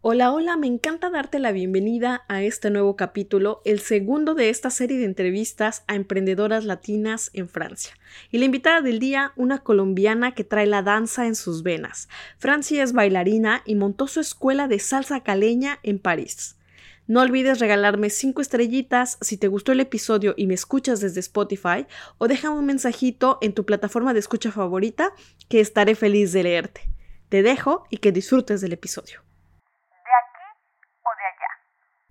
Hola, hola, me encanta darte la bienvenida a este nuevo capítulo, el segundo de esta serie de entrevistas a emprendedoras latinas en Francia. Y la invitada del día, una colombiana que trae la danza en sus venas. Francia es bailarina y montó su escuela de salsa caleña en París. No olvides regalarme 5 estrellitas si te gustó el episodio y me escuchas desde Spotify o déjame un mensajito en tu plataforma de escucha favorita que estaré feliz de leerte. Te dejo y que disfrutes del episodio.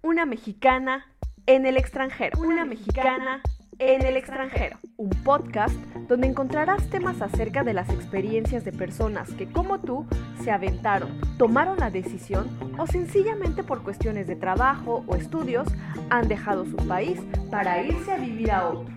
Una mexicana en el extranjero. Una mexicana en el extranjero. Un podcast donde encontrarás temas acerca de las experiencias de personas que como tú se aventaron, tomaron la decisión o sencillamente por cuestiones de trabajo o estudios han dejado su país para irse a vivir a otro.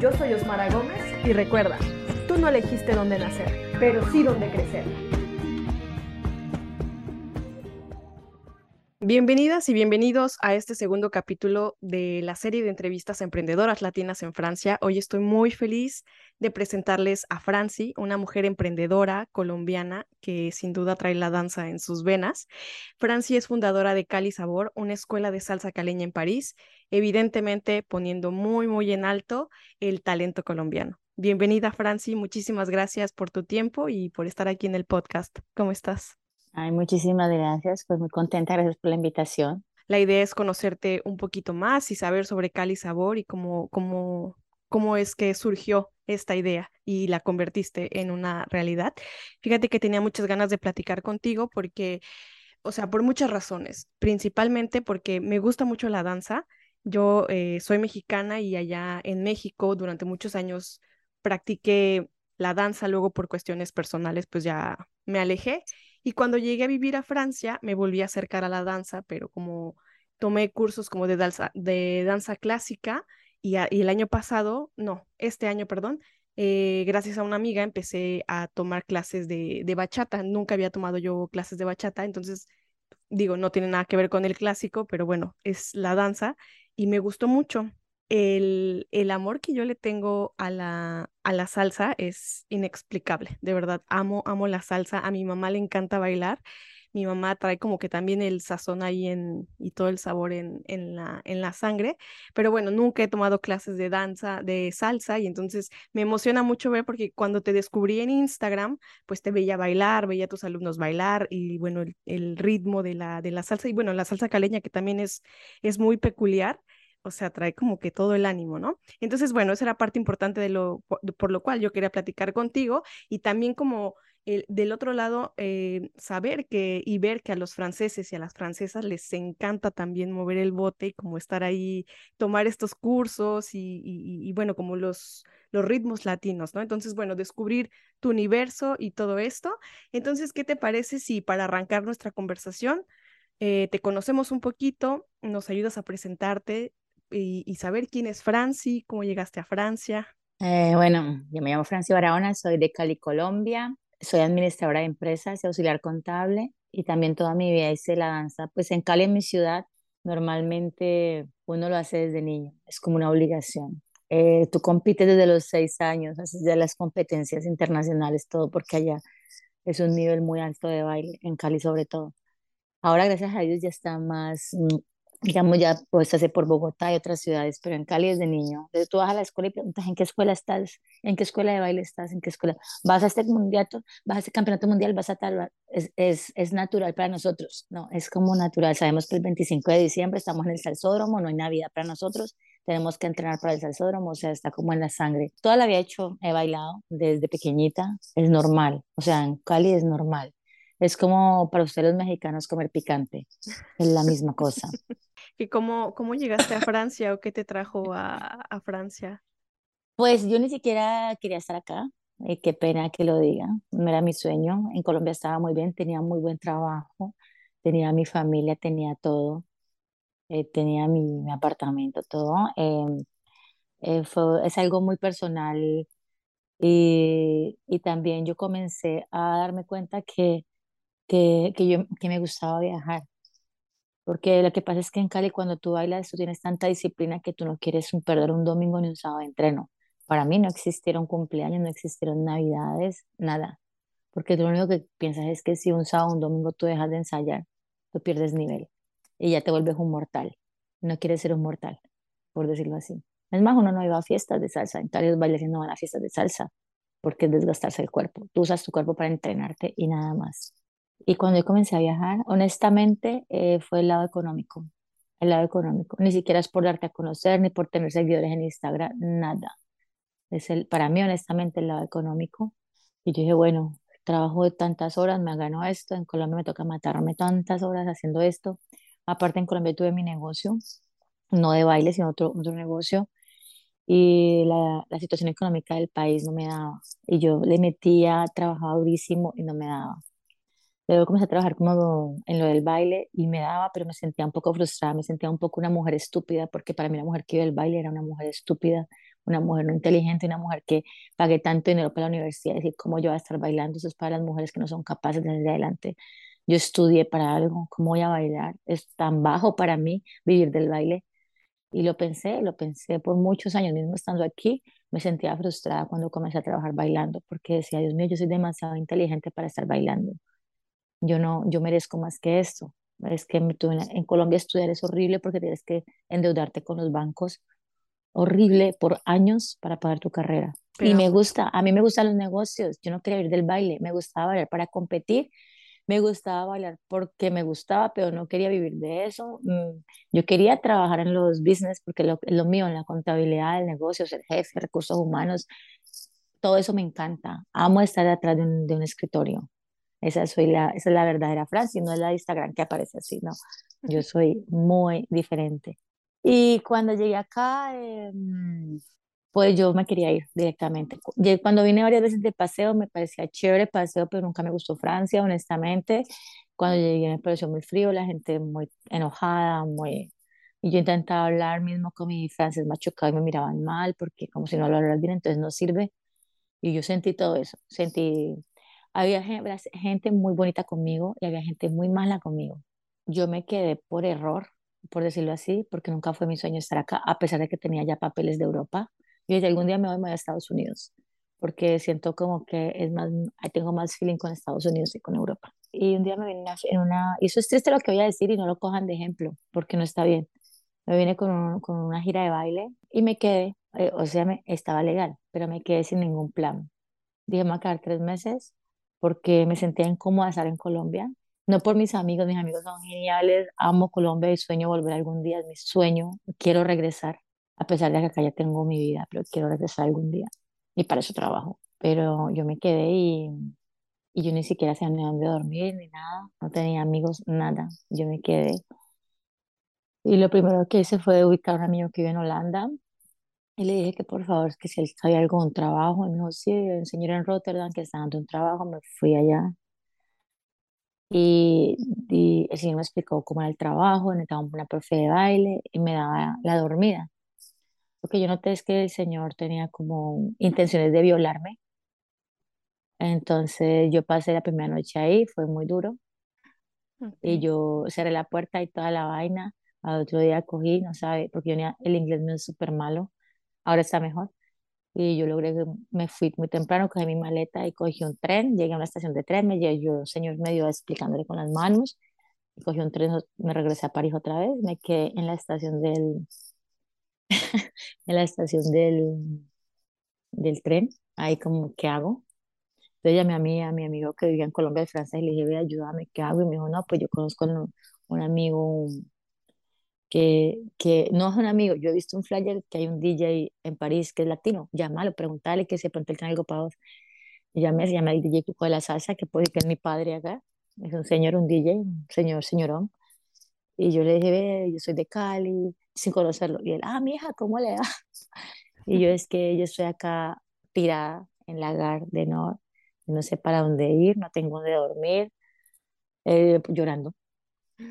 Yo soy Osmara Gómez y recuerda, tú no elegiste dónde nacer, pero sí dónde crecer. Bienvenidas y bienvenidos a este segundo capítulo de la serie de entrevistas emprendedoras latinas en Francia. Hoy estoy muy feliz de presentarles a Franci, una mujer emprendedora colombiana que sin duda trae la danza en sus venas. Franci es fundadora de Cali Sabor, una escuela de salsa caleña en París, evidentemente poniendo muy, muy en alto el talento colombiano. Bienvenida, Franci. Muchísimas gracias por tu tiempo y por estar aquí en el podcast. ¿Cómo estás? Ay, muchísimas gracias. Pues muy contenta. Gracias por la invitación. La idea es conocerte un poquito más y saber sobre Cali Sabor y cómo, cómo, cómo es que surgió esta idea y la convertiste en una realidad. Fíjate que tenía muchas ganas de platicar contigo porque, o sea, por muchas razones, principalmente porque me gusta mucho la danza. Yo eh, soy mexicana y allá en México durante muchos años practiqué la danza, luego por cuestiones personales pues ya me alejé y cuando llegué a vivir a Francia me volví a acercar a la danza, pero como tomé cursos como de danza, de danza clásica y, el año pasado, no, este año, perdón, eh, gracias a una amiga empecé a tomar clases de, de bachata. Nunca había tomado yo clases de bachata, entonces digo, no tiene nada que ver con el clásico, pero bueno, es la danza y me gustó mucho. El, el, amor que yo le tengo a la, a la salsa es inexplicable, de verdad, amo, amo la salsa, a mi mamá le encanta bailar, mi mamá trae como que también el sazón ahí en, y todo el sabor en, en, la, en la sangre, pero bueno, nunca he tomado clases de danza, de salsa, y entonces me emociona mucho ver porque cuando te descubrí en Instagram, pues te veía bailar, veía a tus alumnos bailar y bueno, el, el ritmo de la, de la salsa, y bueno, la salsa caleña que también es, es muy peculiar o sea, trae como que todo el ánimo, ¿no? Entonces, bueno, esa era parte importante de lo, por, lo cual yo quería platicar contigo y también como el, del otro lado, eh, saber que y ver que a los franceses y a las francesas les encanta también mover el bote y como estar ahí, tomar estos cursos y, bueno, como los, los ritmos latinos, ¿no? Entonces, bueno, descubrir tu universo y todo esto. Entonces, ¿qué te parece si para arrancar nuestra conversación eh, te conocemos un poquito, nos ayudas a presentarte y, saber quién es Franci, cómo llegaste a Francia. Eh, bueno, yo me llamo Franci Barahona, soy de Cali, Colombia, soy administradora de empresas y auxiliar contable y también toda mi vida hice la danza. Pues en Cali, en mi ciudad, normalmente uno lo hace desde niño, es como una obligación. Eh, tú compites desde los seis años, haces ya las competencias internacionales, todo porque allá es un nivel muy alto de baile, en Cali sobre todo. Ahora, gracias a Dios, ya está más mm, digamos, ya puedes hacer por Bogotá y otras ciudades, pero en Cali desde niño. Desde tú vas a la escuela y preguntas en qué escuela estás, en qué escuela de baile estás, en qué escuela. Vas a este mundial, vas a este campeonato mundial, vas a tal. Es, es, es natural para nosotros, ¿no? Es como natural. Sabemos que el 25 de diciembre estamos en el salsódromo, no hay Navidad para nosotros, tenemos que entrenar para el salsódromo, o sea, está como en la sangre. Toda la he hecho, he bailado desde pequeñita, es normal, o sea, en Cali es normal. Es como para ustedes los mexicanos comer picante, es la misma cosa. ¿Y cómo, cómo llegaste a Francia o qué te trajo a, a Francia? Pues yo ni siquiera quería estar acá, eh, qué pena que lo diga, no era mi sueño. En Colombia estaba muy bien, tenía muy buen trabajo, tenía mi familia, tenía todo, eh, tenía mi, mi apartamento, todo. em, eh, fue, es algo muy personal y, y también yo comencé a darme cuenta que, que, que, yo, que me gustaba viajar. Porque lo que pasa es que en Cali cuando tú bailas tú tienes tanta disciplina que tú no quieres perder un domingo ni un sábado de entreno. Para mí no existieron cumpleaños, no existieron navidades, nada. Porque lo único que piensas es que si un sábado o un domingo tú dejas de ensayar, tú pierdes nivel y ya te vuelves un mortal. No quieres ser un mortal, por decirlo así. Es más, uno no iba a fiestas de salsa. En Cali los bailes no van a fiestas de salsa porque es desgastarse el cuerpo. Tú usas tu cuerpo para entrenarte y nada más. Y cuando yo comencé a viajar, honestamente, eh, fue el lado económico. El lado económico. Ni siquiera es por darte a conocer, ni por tener seguidores en Instagram, nada. Es el, para mí, honestamente, el lado económico. Y yo dije, bueno, trabajo de tantas horas, me gano esto, en Colombia me toca matarme tantas horas haciendo esto. Aparte, en Colombia tuve mi negocio, no de baile, sino otro, otro negocio. Y la, la situación económica del país no me daba. Y yo le metía, trabajaba durísimo y no me daba. Luego comencé a trabajar como en lo del baile y me daba, pero me sentía un poco frustrada, me sentía un poco una mujer estúpida, porque para mí la mujer que iba al baile era una mujer estúpida, una mujer no inteligente, una mujer que pagué tanto dinero para la universidad, decir, ¿cómo yo voy a estar bailando? Eso es para las mujeres que no son capaces de salir adelante. Yo estudié para algo, ¿cómo voy a bailar? Es tan bajo para mí vivir del baile. Y lo pensé, lo pensé por muchos años, mismo estando aquí, me sentía frustrada cuando comencé a trabajar bailando, porque decía, Dios mío, yo soy demasiado inteligente para estar bailando yo no, yo merezco más que esto. Es que en, Colombia estudiar es horrible porque tienes que endeudarte con los bancos, horrible por años para pagar tu carrera. Y me gusta, a mí me gustan los negocios, yo no quería ir del baile, me gustaba bailar para competir, me gustaba bailar porque me gustaba, pero no quería vivir de eso. Mm, Yo quería trabajar en los business porque lo, lo mío, en la contabilidad, el negocio, ser jefe, recursos humanos, todo eso me encanta. Amo estar atrás de un, de un escritorio. Esa, soy la, esa es la verdadera Franci, no es la de Instagram que aparece así, no. Yo soy muy diferente. Y cuando llegué acá, eh, pues yo me quería ir directamente. Cuando vine varias veces de paseo, me parecía chévere paseo, pero nunca me gustó Francia, honestamente. Cuando llegué me pareció muy frío, la gente muy enojada, muy... Y yo intentaba hablar mismo con mi francés machucado y me miraban mal porque como si no lo hablara bien, entonces no sirve. Y yo sentí todo eso, sentí, había gente muy bonita conmigo y había gente muy mala conmigo. Yo me quedé por error, por decirlo así, porque nunca fue mi sueño estar acá, a pesar de que tenía ya papeles de Europa. Y dije, algún día me voy, a Estados Unidos, porque siento como que es más, tengo más feeling con Estados Unidos que con Europa. Y un día me vine en una- y eso es triste lo que voy a decir y no lo cojan de ejemplo, porque no está bien. Me vine con, un- con una gira de baile y me quedé, eh, o sea, me, estaba legal, pero me quedé sin ningún plan. Dije, me voy a quedar tres meses porque me sentía incómoda estar en Colombia. No por mis amigos, mis amigos son geniales, amo Colombia y sueño volver algún día, es mi sueño, quiero regresar, a pesar de que acá ya tengo mi vida, pero quiero regresar algún día y para eso trabajo. Pero yo me quedé y, y yo ni siquiera sabía dónde dormir ni nada, no tenía amigos, nada, yo me quedé. Y lo primero que hice fue ubicar a un amigo que vive en Holanda y le dije que por favor, que si él sabía algún trabajo. Y me dijo, sí, un señor en Rotterdam que está dando un trabajo. Me fui allá y, y el señor me explicó cómo era el trabajo, necesitaba una profe de baile y me daba la dormida. Lo que yo noté es que el señor tenía como intenciones de violarme. Entonces yo pasé la primera noche ahí, fue muy duro. Y Ok. yo cerré la puerta y toda la vaina. Al otro día cogí, no sabe, porque yo tenía- el inglés mío es súper malo. Ahora está mejor Y yo logré, me fui muy temprano, cogí mi maleta y cogí un tren, llegué a una estación de tren, me llevó un señor medio explicándole con las manos, y cogí un tren, me regresé a París otra vez, me quedé en la estación del, en la estación del, del tren, ahí como, ¿qué hago? Entonces llamé a mi, a mi amigo que vivía en Colombia de Francia y le dije, ve, ayúdame, ¿qué hago? Y me dijo, no, pues yo conozco un, un amigo que, que no es un amigo, yo he visto un flyer que hay un DJ en París que es latino, llámalo, pregúntale que si de pronto él tiene algo para vos. Y llamé, se llama el DJ Cuco de la Salsa, que puede que es mi padre acá, es un señor, un DJ, un señor, señorón. Y yo le dije, ve, yo soy de Cali, sin conocerlo. Y él, ah, mi hija, ¿cómo le va? Y yo es que yo estoy acá tirada en la Gare de Nord, no sé para dónde ir, no tengo dónde dormir, eh, llorando.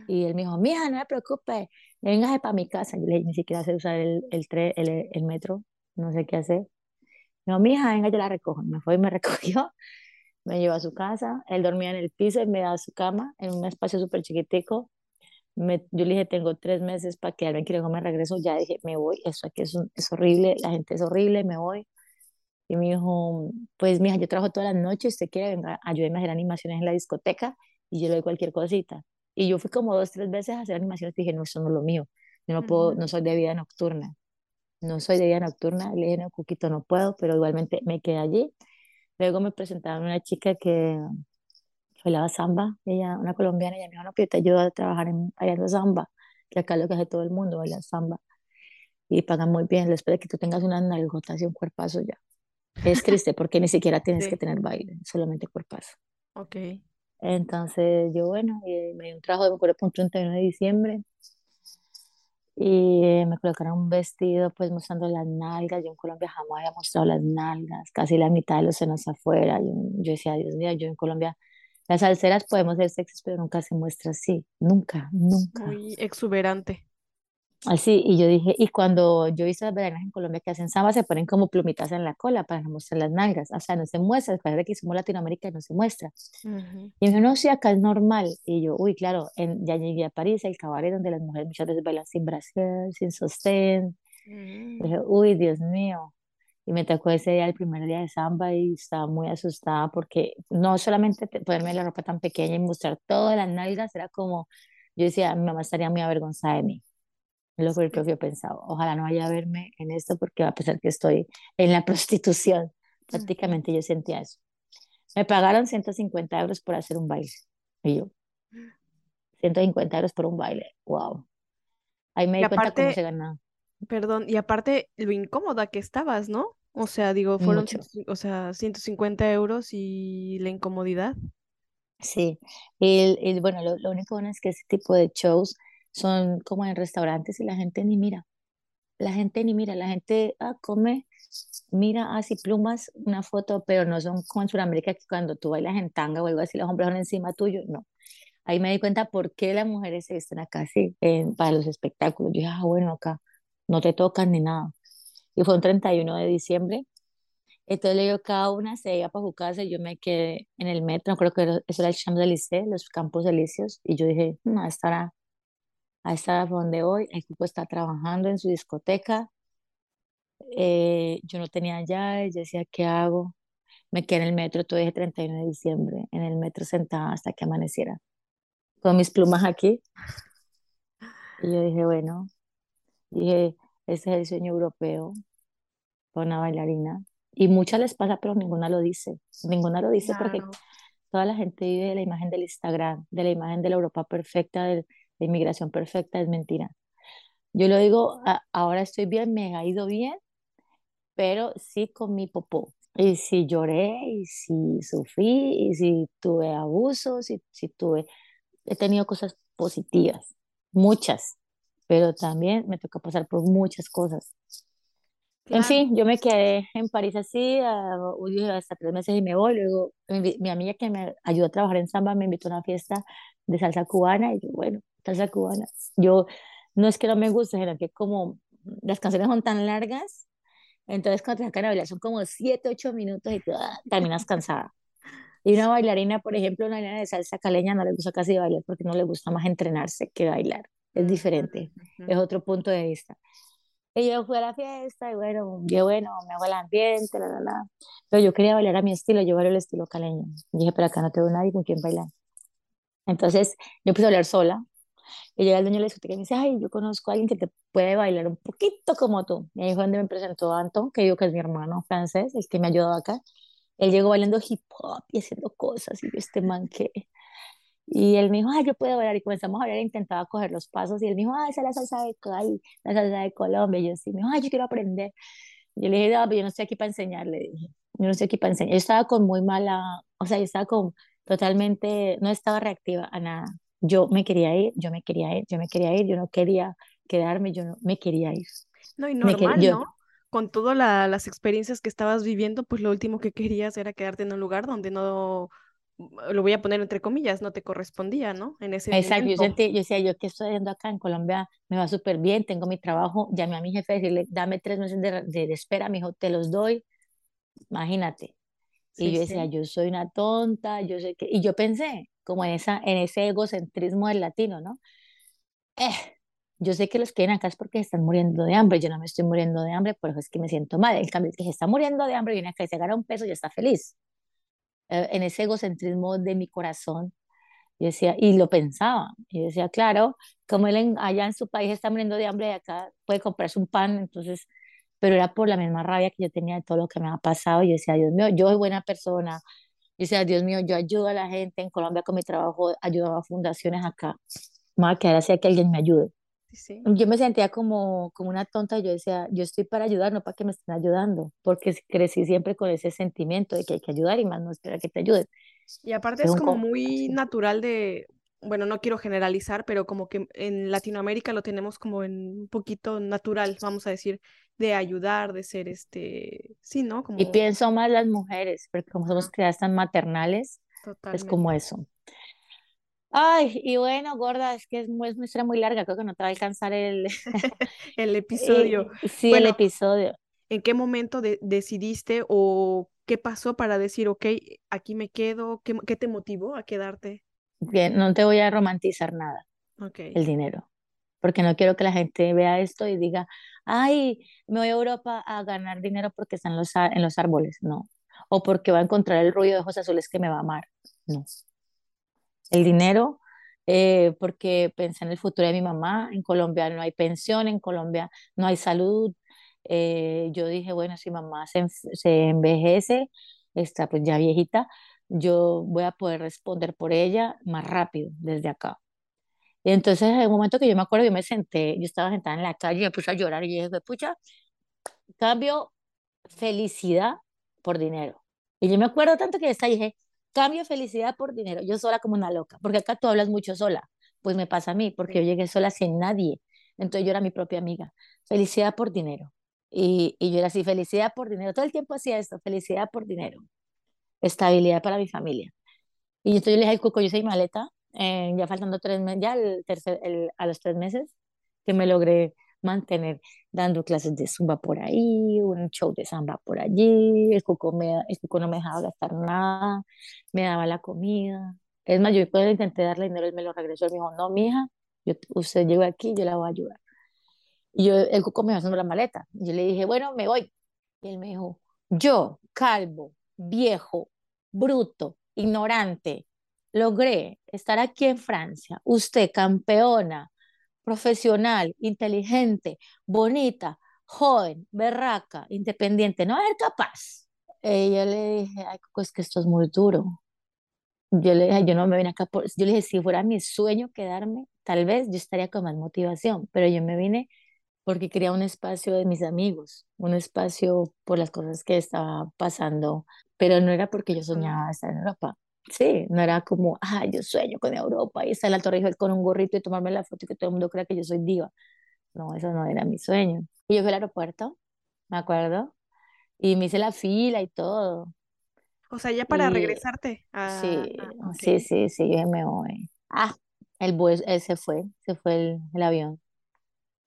Y él me dijo, mija, no me preocupes, venga para mi casa. Yo le dije, ni siquiera sé usar el, el, tre- el, el metro, no sé qué hacer. Me dijo, mija, venga, yo la recojo. Me fue y me recogió, me llevó a su casa. Él dormía en el piso y me daba su cama en un espacio súper chiquitico. Me, yo le dije, tengo tres meses para quedarme, quiero me regreso. Ya dije, me voy, eso aquí es, un- es horrible, la gente es horrible, me voy. Y me dijo, pues mija, yo trabajo todas las noches, usted quiere, venga, ayúdeme a hacer animaciones en la discoteca y yo le doy cualquier cosita. Y yo fui como dos, tres veces a hacer animaciones y dije, no, eso no es lo mío. Yo no puedo, Ujú. no soy de vida nocturna. No soy de vida nocturna. Le dije, no, Cuquito, no puedo, pero igualmente me quedé allí. Luego me presentaron una chica que bailaba samba, ella, una colombiana, y ella me dijo, no, pero yo te ayudo a trabajar en, bailando samba, que acá es lo que hace todo el mundo, bailar samba. Y pagan muy bien, después de que tú tengas unas nalgotas y un cuerpazo ya. Es triste porque ni siquiera tienes que Sí, tener baile, solamente cuerpazo. ok. Entonces yo, bueno, y me dio un trabajo de me acuerdo, un 31 de diciembre y eh, me colocaron un vestido pues mostrando las nalgas. Yo en Colombia jamás había mostrado las nalgas, casi la mitad de los senos afuera. Yo, yo decía, Dios mío, yo en Colombia, las salseras podemos ser sexys, pero nunca se muestra así, nunca, nunca. Muy exuberante. Así, y yo dije, y cuando yo hice las bailarinas en Colombia que hacen samba, se ponen como plumitas en la cola para no mostrar las nalgas. O sea, no se muestra, después de que hicimos Latinoamérica no se muestra. Ujú. Y me dijo, no, sí, acá es normal. Y yo, uy, claro, en, ya llegué a París, el cabaret donde las mujeres muchas veces bailan sin brasier, sin sostén. Y Mm. dije, uy, Dios mío. Y me tocó ese día, el primer día de samba, y estaba muy asustada porque no solamente te- ponerme la ropa tan pequeña y mostrar todas las nalgas, era como, yo decía, mi mamá estaría muy avergonzada de mí. Es lo que yo pensaba. Ojalá no vaya a verme en esto porque a pensar que estoy en la prostitución. Prácticamente yo sentía eso. Me pagaron 150 euros por hacer un baile. Y yo, 150 euros por un baile. Wow. Ahí me Y di cuenta cómo se aparte, ganaba. perdón, y aparte lo incómoda que estabas, ¿no? O sea, digo, fueron, Mucho. 100 o sea, 150 euros y la incomodidad. Sí. Y, y bueno, lo, lo único bueno es que ese tipo de shows son como en restaurantes y la gente ni mira. La gente ni mira. La gente ah, come, mira así plumas, una foto, pero no son como en Sudamérica que cuando tú bailas en tanga o algo así, los hombres van encima tuyo. No. Ahí me di cuenta por qué las mujeres se visten acá así, para los espectáculos. Yo dije, ah, bueno, acá no te tocan ni nada. Y fue un 31 de diciembre. Entonces le digo, cada una se iba para su casa y yo me quedé en el metro, creo que eso era el Champs-Élysées, los Campos Elíseos, y yo dije, no, a esta hora, a esta hora fue donde voy, el tipo está trabajando en su discoteca, eh, yo no tenía llaves, yo decía, ¿qué hago? Me quedé en el metro todo ese 31 de diciembre, en el metro sentada hasta que amaneciera, con mis plumas aquí, y yo dije, bueno, dije, este es el sueño europeo para una bailarina, y muchas les pasa, pero ninguna lo dice, ninguna lo dice porque Claro. Toda la gente vive de la imagen del Instagram, de la imagen de la Europa perfecta, de inmigración perfecta, es mentira. Yo lo digo, a- ahora estoy bien, me ha ido bien, pero sí con mi popó. Y si lloré, y si sufrí, y si tuve abusos, y si tuve, he tenido cosas positivas, muchas, pero también me toca pasar por muchas cosas. En fin, yo me quedé en París así, uy, hasta tres meses y me voy. Luego, mi, mi amiga que me ayudó a trabajar en samba me invitó a una fiesta de salsa cubana y yo, bueno, salsa cubana. Yo no es que no me guste, sino que como las canciones son tan largas, entonces cuando te sacan a bailar son como siete, ocho minutos y tú ah, terminas cansada. Y una bailarina, por ejemplo, una bailarina de salsa caleña no le gusta casi bailar porque no le gusta más entrenarse que bailar. Es diferente, ujú. es otro punto de vista. Y yo fui a la fiesta y bueno, yo bueno, me hago el ambiente, la, la, la. Pero yo quería bailar a mi estilo, yo bailo el estilo caleño. Y dije, pero acá no tengo nadie con quien bailar. Entonces yo empecé a hablar sola. Y llega el dueño de la discoteca y me dice, ay, yo conozco a alguien que te puede bailar un poquito como tú. Y ahí fue donde me presentó Anton, que digo que es mi hermano francés, el que me ha ayudado acá. Él llegó bailando hip hop y haciendo cosas. Y yo, este man, ¿qué? Y él me dijo, ay, yo puedo bailar. Y comenzamos a bailar, intentaba coger los pasos. Y él me dijo, ay, esa es la salsa de Cali, la salsa de Colombia. Y yo sí, me dijo, ay, yo quiero aprender. Yo le dije, no, pero yo no estoy aquí para enseñar, le dije. Yo no estoy aquí para enseñar. Yo estaba con muy mala, o sea, yo estaba con totalmente, no estaba reactiva a nada. Yo me quería ir, yo me quería ir, yo me quería ir, yo no quería quedarme, yo no me quería ir. No, y normal, yo, ¿no? Con todas la- las experiencias que estabas viviendo, pues lo último que querías era quedarte en un lugar donde no, lo voy a poner entre comillas, no te correspondía, ¿no? En ese Exacto, yo, sentí, yo decía, yo qué estoy haciendo acá en Colombia, me va súper bien, tengo mi trabajo, llamé a mi jefe a decirle, dame tres meses de, de, de espera, me dijo, te los doy, imagínate. Y Sí, yo decía, sí. yo soy una tonta, yo sé que, y yo pensé, como en esa, en ese egocentrismo del latino, ¿no? Eh, yo sé que los que vienen acá es porque están muriendo de hambre, yo no me estoy muriendo de hambre, por eso es que me siento mal. En cambio, el que se está muriendo de hambre viene acá y se gana un peso y está feliz. Eh, en ese egocentrismo de mi corazón, yo decía, y lo pensaba, y decía, claro, como él en- allá en su país está muriendo de hambre y acá puede comprarse un pan, entonces, pero era por la misma rabia que yo tenía de todo lo que me ha pasado, yo decía, Dios mío, yo soy buena persona, yo decía, Dios mío, yo ayudo a la gente en Colombia con mi trabajo, ayudo a fundaciones acá, me voy a quedar así a que alguien me ayude. Sí. Yo me sentía como, como una tonta yo decía, yo estoy para ayudar, no para que me estén ayudando, porque crecí siempre con ese sentimiento de que hay que ayudar y más no esperar que te ayuden. Y aparte Es es como co- muy natural de, bueno, no quiero generalizar, pero como que en Latinoamérica lo tenemos como en un poquito natural, vamos a decir, de ayudar, de ser este, sí, ¿no? Y Como, pienso más las mujeres, porque como somos ajá, criadas tan maternales, es como eso. Ay, y bueno, gorda, es que es, muy, es una historia muy larga, creo que no te va a alcanzar el, El episodio. eh, sí, el episodio. ¿en qué momento de- decidiste o qué pasó para decir, ok, aquí me quedo? ¿Qué, qué te motivó a quedarte? Que no te voy a romantizar nada, Ok. el dinero, porque no quiero que la gente vea esto y diga, ay, me voy a Europa a ganar dinero porque están los, en los árboles, no. O porque va a encontrar el ruido de ojos azules que me va a amar, no. el dinero, eh, porque pensé en el futuro de mi mamá. En Colombia no hay pensión, en Colombia no hay salud. Eh, yo dije, bueno, si mamá se, se envejece, está pues ya viejita, yo voy a poder responder por ella más rápido desde acá. Y entonces, en un momento que yo me acuerdo, yo me senté, yo estaba sentada en la calle y me puse a llorar y dije, pucha, cambio felicidad por dinero. Y yo me acuerdo tanto que esta dije, cambio felicidad por dinero. Yo sola como una loca, porque acá tú hablas mucho sola. Pues me pasa a mí, porque yo llegué sola sin nadie. Entonces yo era mi propia amiga. Felicidad por dinero. Y, y yo era así, felicidad por dinero. Todo el tiempo hacía esto, felicidad por dinero. Estabilidad para mi familia. Y entonces yo le dije cuco, yo soy maleta, eh, ya faltando tres meses, ya el tercer, el- a los tres meses, que me logré mantener dando clases de zumba por ahí, un show de samba por allí, el cuco, me, el cuco no me dejaba gastar nada, me daba la comida. Es más, yo después intenté darle dinero, él me lo regresó, él me dijo, no, mija, yo, usted llegó aquí, yo la voy a ayudar. Y yo, el cuco me iba haciendo la maleta. Yo le dije, bueno, me voy. Y él me dijo, yo, calvo, viejo, bruto, ignorante, logré estar aquí en Francia. Usted, campeona, profesional, inteligente, bonita, joven, berraca, independiente, no es capaz. Y yo le dije, ay, Cuco, es que esto es muy duro. Yo le dije, yo no me vine acá por... Yo le dije, si fuera mi sueño quedarme, tal vez yo estaría con más motivación, pero yo me vine porque quería un espacio de mis amigos, un espacio por las cosas que estaba pasando, pero no era porque yo soñaba estar en Europa. Sí, no era como, ah, yo sueño con Europa y estar en la Torre Eiffel con un gorrito y tomarme la foto y que todo el mundo crea que yo soy diva. No, eso no era mi sueño. Y yo fui al aeropuerto, me acuerdo, y me hice la fila y todo. O sea, ya para Y regresarte a... sí, a- ok. sí, sí, sí, yo me voy. Ah, el bus, él se fue, se fue el, el avión.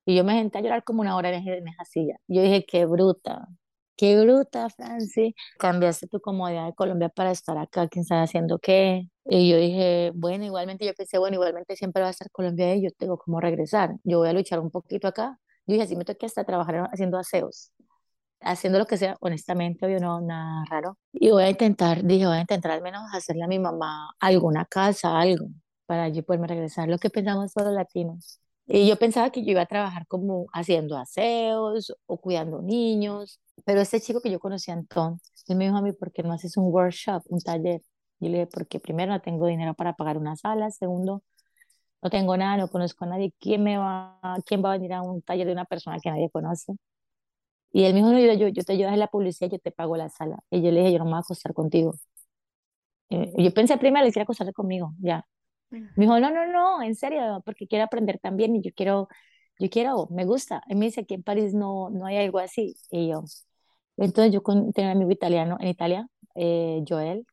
Y yo me senté a llorar como una hora en esa silla. Yo dije, qué bruta, qué bruta, Franci. Cambiaste tu comodidad de Colombia para estar acá, quién sabe haciendo qué. Y yo dije, bueno, igualmente yo pensé, bueno, igualmente siempre va a estar Colombia y yo tengo cómo regresar. Yo voy a luchar un poquito acá. Yo dije, así me toca hasta trabajar haciendo aseos, haciendo lo que sea, honestamente, obvio, no, nada raro. Y voy a intentar, dije, voy a intentar al menos hacerle a mi mamá alguna casa, algo, para yo poderme regresar. Lo que pensamos todos los latinos. Y yo pensaba que yo iba a trabajar como haciendo aseos o cuidando niños, pero este chico que yo conocí, Antón, él me dijo a mí, ¿por qué no haces un workshop, un taller? Yo le dije, porque primero no tengo dinero para pagar una sala, segundo, no tengo nada, no conozco a nadie, ¿quién me va, quién va a venir a un taller de una persona que nadie conoce? Y él me dijo, no, yo, yo, te ayudo en la publicidad, yo te pago la sala. Y yo le dije, yo no me voy a acostar contigo. Eh, yo pensé primero, le quería acostarse conmigo, ya. Me dijo, no, no, no, en serio, porque quiero aprender también y yo quiero, yo quiero, me gusta. Y me dice, aquí en París no, no hay algo así. Y yo, entonces yo con, tenía un amigo italiano en Italia, eh, Joel,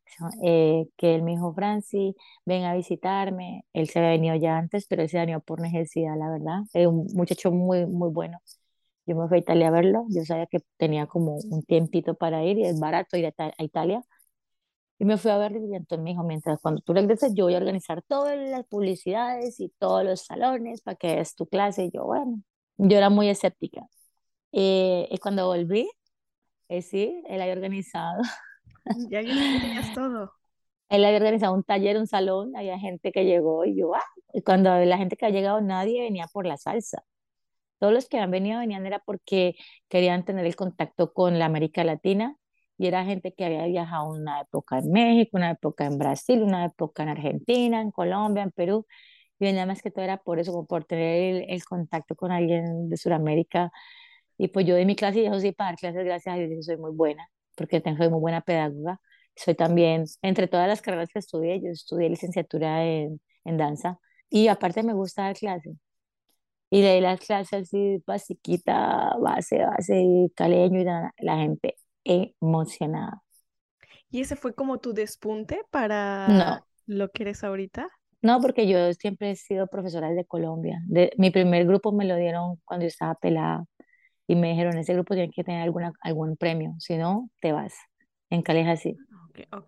eh, que él me dijo, Franci, ven a visitarme. Él se había venido ya antes, pero él se venido por necesidad, la verdad. Es un muchacho muy, muy bueno. Yo me fui a Italia a verlo. Yo sabía que tenía como un tiempito para ir y es barato ir a, Italia. Y me fui a verlo y entonces me dijo, mientras cuando tú regreses, yo voy a organizar todas las publicidades y todos los salones para que des tu clase. Y yo, bueno, yo era muy escéptica. Eh, y cuando volví, eh, sí, él había organizado. Ya tenías todo. Él había organizado un taller, un salón, había gente que llegó y yo, ah, y cuando la gente que ha llegado, nadie venía por la salsa. Todos los que han venido venían era porque querían tener el contacto con la América Latina y era gente que había viajado una época en México, una época en Brasil, una época en Argentina, en Colombia, en Perú. Y venía más que todo era por eso, como por tener el, el contacto con alguien de Sudamérica y pues yo de mi clase, y yo sí, para dar clases, gracias a Dios, soy muy buena, porque tengo, soy muy buena pedagoga. Soy también, entre todas las carreras que estudié, yo estudié licenciatura en, en danza y aparte me gusta dar clases. Y leí las clases así, basiquita, base, base, caleño y la, la gente emocionada. ¿Y ese fue como tu despunte para no. lo que eres ahorita? No, porque yo siempre he sido profesora de Colombia. De, mi primer grupo me lo dieron cuando yo estaba pelada y me dijeron, ese grupo tiene que tener alguna, algún premio, si no, te vas. En Cali es así.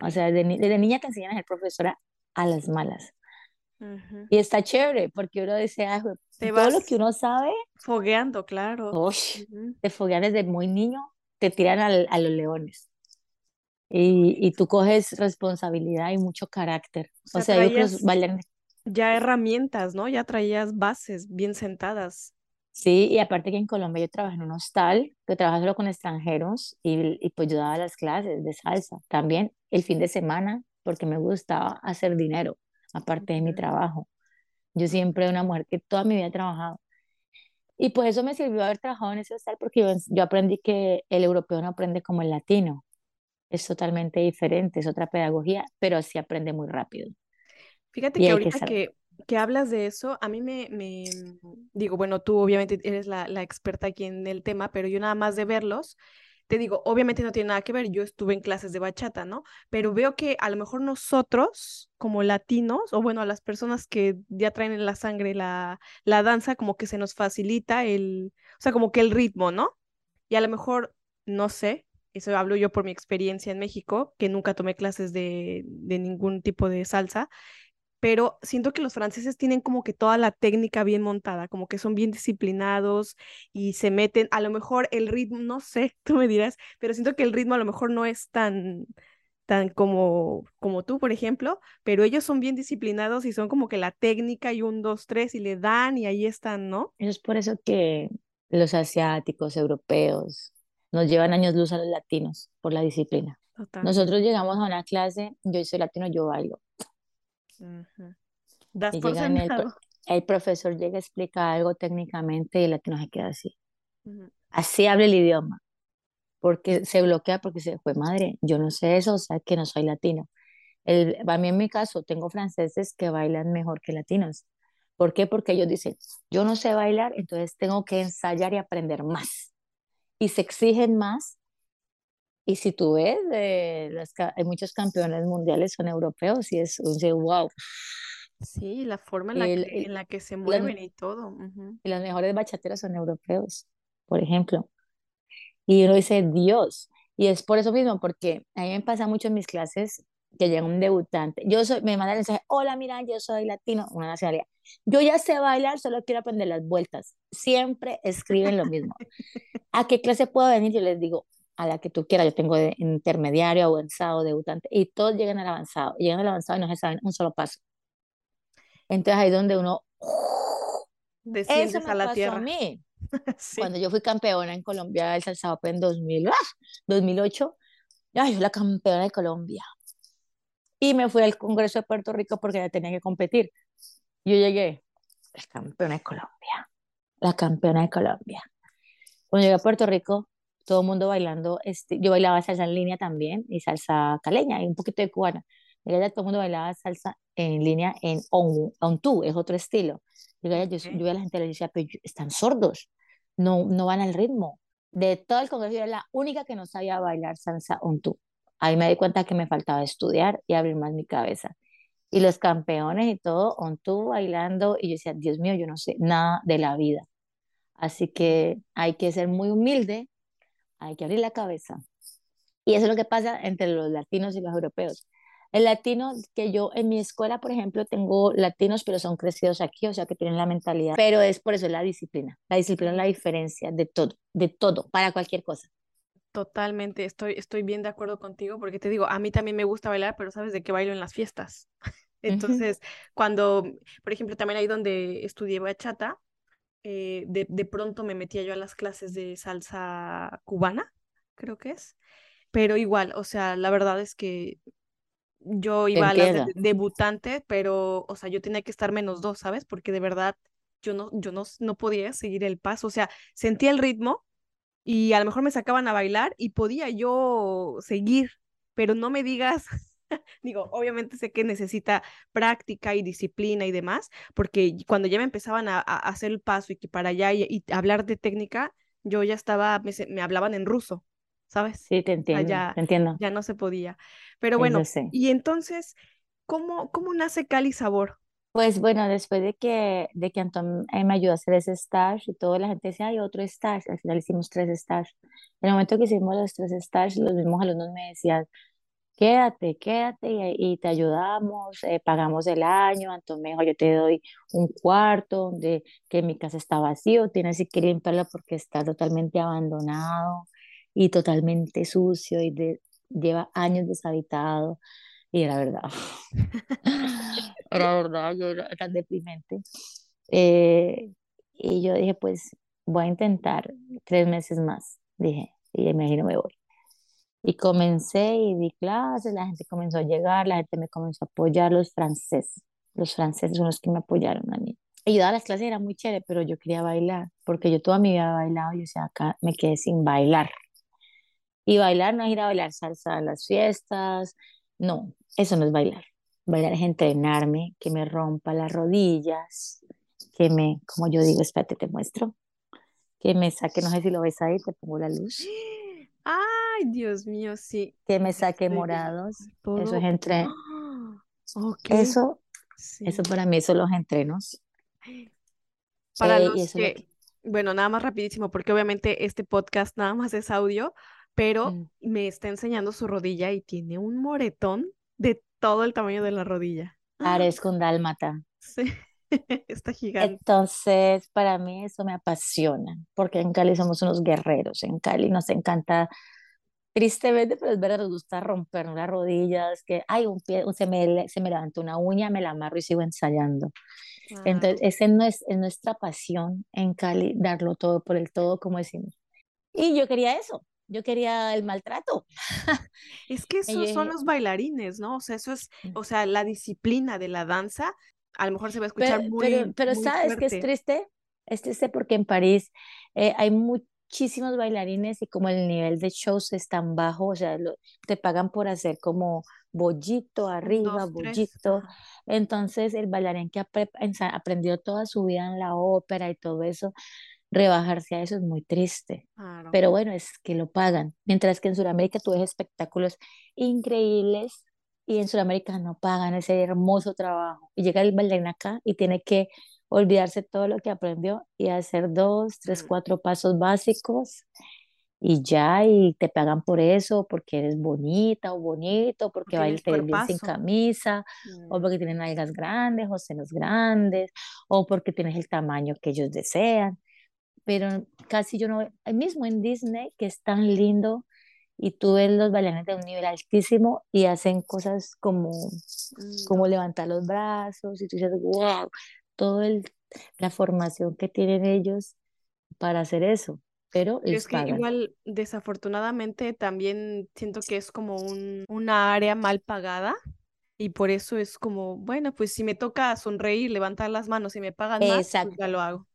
O sea, desde, niña te enseñan a ser profesora a las malas. Y está chévere, porque uno dice, ah, todo lo que uno sabe. Fogueando, claro. Te foguean desde muy niño, te tiran a los leones. Y, y, tú coges responsabilidad y mucho carácter. O sea, ellos bailan. Ya herramientas, ¿no? Ya traías bases bien sentadas. Sí, y aparte que en Colombia yo trabajé en un hostal, que trabaja solo con extranjeros, y, y, pues yo daba las clases de salsa también el fin de semana, porque me gustaba hacer dinero, aparte de mi trabajo. Yo siempre una mujer que toda mi vida he trabajado. Y pues eso me sirvió haber trabajado en ese hostal, porque yo, yo aprendí que el europeo no aprende como el latino. Es totalmente diferente, es otra pedagogía, pero sí aprende muy rápido. Fíjate que ahorita que, que hablas de eso, a mí me, me digo, bueno, tú obviamente eres la, la, experta aquí en el tema, pero yo nada más de verlos, te digo, obviamente no tiene nada que ver, yo estuve en clases de bachata, ¿no? Pero veo que a lo mejor nosotros, como latinos, o bueno, a las personas que ya traen en la sangre la, la danza, como que se nos facilita el, o sea, como que el ritmo, ¿no? Y a lo mejor, no sé, eso hablo yo por mi experiencia en México, que nunca tomé clases de, de ningún tipo de salsa, pero siento que los franceses tienen como que toda la técnica bien montada, como que son bien disciplinados y se meten, a lo mejor el ritmo, no sé, tú me dirás, pero siento que el ritmo a lo mejor no es tan tan como, como tú, por ejemplo, pero ellos son bien disciplinados y son como que la técnica y un, dos, tres y le dan y ahí están, ¿no? Es por eso que los asiáticos, europeos, nos llevan años luz a los latinos por la disciplina. Nosotros llegamos a una clase, yo soy latino, yo bailo. Das por el, profesor llega a explicar algo técnicamente y el latino se queda así. Así habla el idioma. Porque se bloquea porque se fue madre. Yo no sé eso, o sea que no soy latino. El, a mí en mi caso tengo franceses que bailan mejor que latinos. ¿Por qué? Porque ellos dicen, yo no sé bailar, entonces tengo que ensayar y aprender más. Y se exigen más y si tú ves, eh, las, hay muchos campeones mundiales son europeos y es un wow. Sí, la forma en la, que, en la que se mueven y todo. Y los mejores bachateros son europeos, por ejemplo. Y uno dice, Dios. Y es por eso mismo, porque a mí me pasa mucho en mis clases que llega un debutante. Yo soy, me manda el mensaje, hola, mira, yo soy latino, una nacionalidad. Yo ya sé bailar, solo quiero aprender las vueltas. Siempre escriben lo mismo. ¿A qué clase puedo venir? Yo les digo, a la que tú quieras. Yo tengo de intermediario, avanzado, debutante, y todos llegan al avanzado. Llegan al avanzado y no se saben un solo paso. Entonces ahí es donde uno... Desciendes eso me a la pasó tierra. a mí. Cuando yo fui campeona en Colombia del Salsa Open en 2000, 2008, yo soy la campeona de Colombia. Y me fui al Congreso de Puerto Rico porque ya tenía que competir. Yo llegué, la campeona de Colombia, la campeona de Colombia. Cuando llegué a Puerto Rico, todo el mundo bailando, este, yo bailaba salsa en línea también, y salsa caleña, y un poquito de cubana. todo el mundo bailaba salsa en línea en on, on two, es otro estilo. Yo, yo, yo, a la gente le decía, pero están sordos, no, no van al ritmo. De todo el congreso, yo era la única que no sabía bailar salsa on two. ahí me di cuenta que me faltaba estudiar y abrir más mi cabeza. Y los campeones y todo, on tú bailando, y yo decía, Dios mío, yo no sé nada de la vida. Así que hay que ser muy humilde, hay que abrir la cabeza. Y eso es lo que pasa entre los latinos y los europeos. El latino, que yo en mi escuela, por ejemplo, tengo latinos, pero son crecidos aquí, o sea, que tienen la mentalidad. Pero es por eso la disciplina. La disciplina es la diferencia de todo, de todo, para cualquier cosa. Totalmente, estoy, estoy bien de acuerdo contigo porque te digo, a mí también me gusta bailar, pero sabes de qué bailo en las fiestas. Entonces, cuando, por ejemplo, también ahí donde estudié bachata, eh, de, de pronto me metía yo a las clases de salsa cubana, creo que es, pero igual, o sea, la verdad es que yo iba a las debutante, pero, o sea, yo tenía que estar menos dos, ¿sabes? Porque de verdad yo no, yo no, no podía seguir el paso, o sea, sentía el ritmo y a lo mejor me sacaban a bailar y podía yo seguir, pero no me digas, digo, obviamente sé que necesita práctica y disciplina y demás, porque cuando ya me empezaban a, hacer el paso y que para allá y, hablar de técnica, yo ya estaba, me hablaban en ruso. ¿sabes? Sí, te entiendo, ya, te entiendo. Ya no se podía. Pero bueno, y entonces, ¿cómo, cómo nace Cali Sabor? Pues bueno, después de que, de que Anton eh, me ayudó a hacer ese stage y toda la gente decía, hay otro stage, al final hicimos tres stages. En el momento que hicimos los tres stages, los mismos alumnos me decían, quédate, quédate y, te ayudamos, eh, pagamos el año, Anton me dijo, yo te doy un cuarto de que mi casa está vacío, tienes que limpiarlo porque está totalmente abandonado y totalmente sucio y lleva años deshabitado. Y era verdad. era verdad, yo era tan deprimente. Eh, y yo dije, pues voy a intentar tres meses más, dije, y imagino me voy. Y comencé y di clases, la gente comenzó a llegar, la gente me comenzó a apoyar, los franceses, los franceses son los que me apoyaron a mí. Y yo las clases, era muy chévere, pero yo quería bailar, porque yo toda mi vida he bailado y o sea, acá me quedé sin bailar. Y bailar no es ir a bailar salsa a las fiestas, no, eso no es bailar. Bailar es entrenarme, que me rompa las rodillas, que me, como yo digo, espérate, te muestro, que me saque, no sé si lo ves ahí, te pongo la luz. Ay, Dios mío, sí. Que me saque morados. Eso es entre. Eso, eso para mí son los entrenos. Para eh, los que, bueno, nada más rapidísimo, porque obviamente este podcast nada más es audio, pero mm. me está enseñando su rodilla y tiene un moretón de todo el tamaño de la rodilla. Parezco un dálmata. Sí, está gigante. Entonces, para mí eso me apasiona, porque en Cali somos unos guerreros, en Cali nos encanta, tristemente, pero es verdad, nos gusta romper las rodillas, que, hay un pie, se me, se me levanta una uña, me la amarro y sigo ensayando. Entonces, esa no es, es nuestra pasión en Cali, darlo todo por el todo, como decimos. Y yo quería eso, yo quería el maltrato. Es que esos son los bailarines, ¿no? O sea, eso es, mm. o sea, la disciplina de la danza, a lo mejor se va a escuchar pero, muy Pero, pero ¿sabes que es triste? Es triste porque en París eh, hay muchísimos bailarines y como el nivel de shows es tan bajo, o sea, te pagan por hacer como bollito arriba, bollito. Entonces, el bailarín que ha aprendido toda su vida en la ópera y todo eso, rebajarse a eso es muy triste. Pero bueno, es que lo pagan. Mientras que en Sudamérica tú ves espectáculos increíbles y en Sudamérica no pagan ese hermoso trabajo. Y llega el bailarín acá y tiene que olvidarse todo lo que aprendió y hacer dos, tres, mm. cuatro pasos básicos y ya, y te pagan por eso, porque eres bonita o bonito, porque bailas bien sin camisa, o mm. porque tienes nalgas grandes o senos grandes, o porque tienes el tamaño que ellos desean pero casi yo no, mismo en Disney, que es tan lindo, y tú ves los bailarines de un nivel altísimo y hacen cosas como, mm, como levantar los brazos, y tú dices, wow, toda la formación que tienen ellos para hacer eso. Pero es que igual, desafortunadamente, también siento que es como un, una área mal pagada. Y por eso es como, bueno, pues si me toca sonreír, levantar las manos y me pagan más, pues ya lo hago.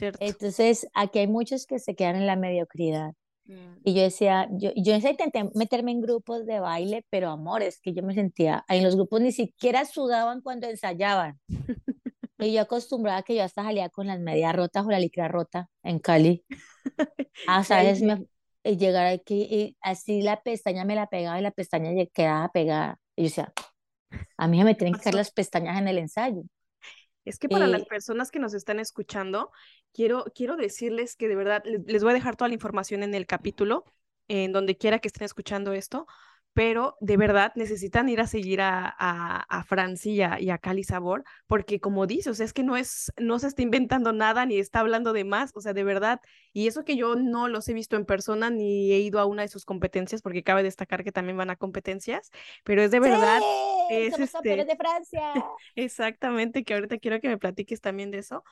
Entonces, aquí hay muchos que se quedan en la mediocridad. Mm. Y yo decía, yo, yo intenté meterme en grupos de baile, pero amor, es que yo me sentía, en los grupos ni siquiera sudaban cuando ensayaban. y yo acostumbraba que yo hasta salía con las medias rotas o la licra rota en Cali. Ah, ¿sabes? Me, y llegar aquí, y así la pestaña me la pegaba y la pestaña quedaba pegada. Y yo decía, a mí me tienen que caer las pestañas en el ensayo. Es que para las personas que nos están escuchando, quiero, quiero decirles que de verdad les voy a dejar toda la información en el capítulo, en donde quiera que estén escuchando esto, pero de verdad necesitan ir a seguir a, a, a Francia y a, Cali Sabor, porque como dice, o sea, es que no es, no se está inventando nada ni está hablando de más, o sea, de verdad, y eso que yo no los he visto en persona ni he ido a una de sus competencias, porque cabe destacar que también van a competencias, pero es de verdad, es este, de Francia. exactamente, que ahorita quiero que me platiques también de eso,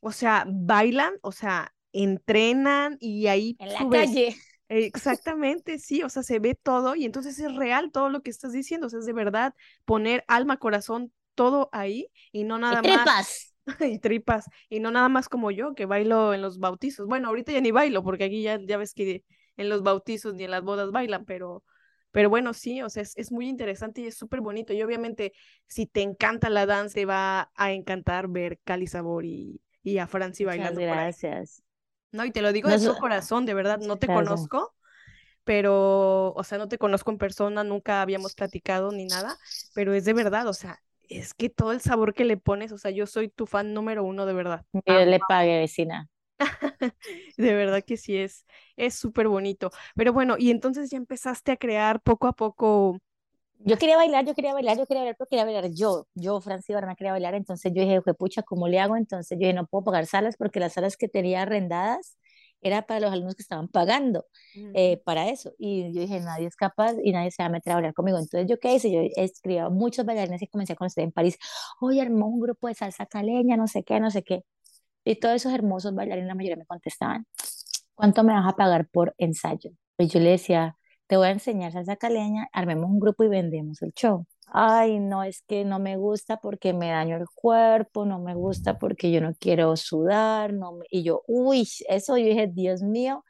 o sea, bailan, o sea, entrenan y ahí en la calle Exactamente, sí, o sea, se ve todo y entonces es real todo lo que estás diciendo, o sea, es de verdad poner alma, corazón, todo ahí y no nada y tripas. más. y tripas, y no nada más como yo que bailo en los bautizos. Bueno, ahorita ya ni bailo porque aquí ya, ya ves que en los bautizos ni en las bodas bailan, pero, pero bueno, sí, o sea, es, es muy interesante y es súper bonito. Y obviamente, si te encanta la danza, te va a encantar ver Cali Sabor y, y a Franci bailando. Gracias. No, y te lo digo de todo corazón, de verdad, no te conozco, pero, o sea, no te conozco en persona, nunca habíamos platicado ni nada, pero es de verdad, o sea, es que todo el sabor que le pones, o sea, yo soy tu fan número uno, de verdad. Yo le pague, vecina. de verdad que sí es, es súper bonito. Pero bueno, y entonces ya empezaste a crear poco a poco yo quería bailar, yo quería bailar, yo quería bailar, pero quería bailar yo, yo, Francis Barana, quería bailar, entonces yo dije, pucha, ¿cómo le hago? Entonces yo dije, no puedo pagar salas porque las salas que tenía arrendadas era para los alumnos que estaban pagando eh, para eso. Y yo dije, nadie es capaz y nadie se va a meter a bailar conmigo. Entonces, ¿yo qué hice? Yo escribía a muchos bailarines y comencé a conocer en París. Oye, armó un grupo de salsa caleña, no sé qué, no sé qué. Y todos esos hermosos bailarines, la mayoría me contestaban, ¿cuánto me vas a pagar por ensayo? Y yo le decía, te voy a enseñar salsa caleña, armemos un grupo y vendemos el show. Ay, no, es que no me gusta porque me daño el cuerpo, no me gusta porque yo no quiero sudar, no y yo, uy, eso yo dije, Dios mío,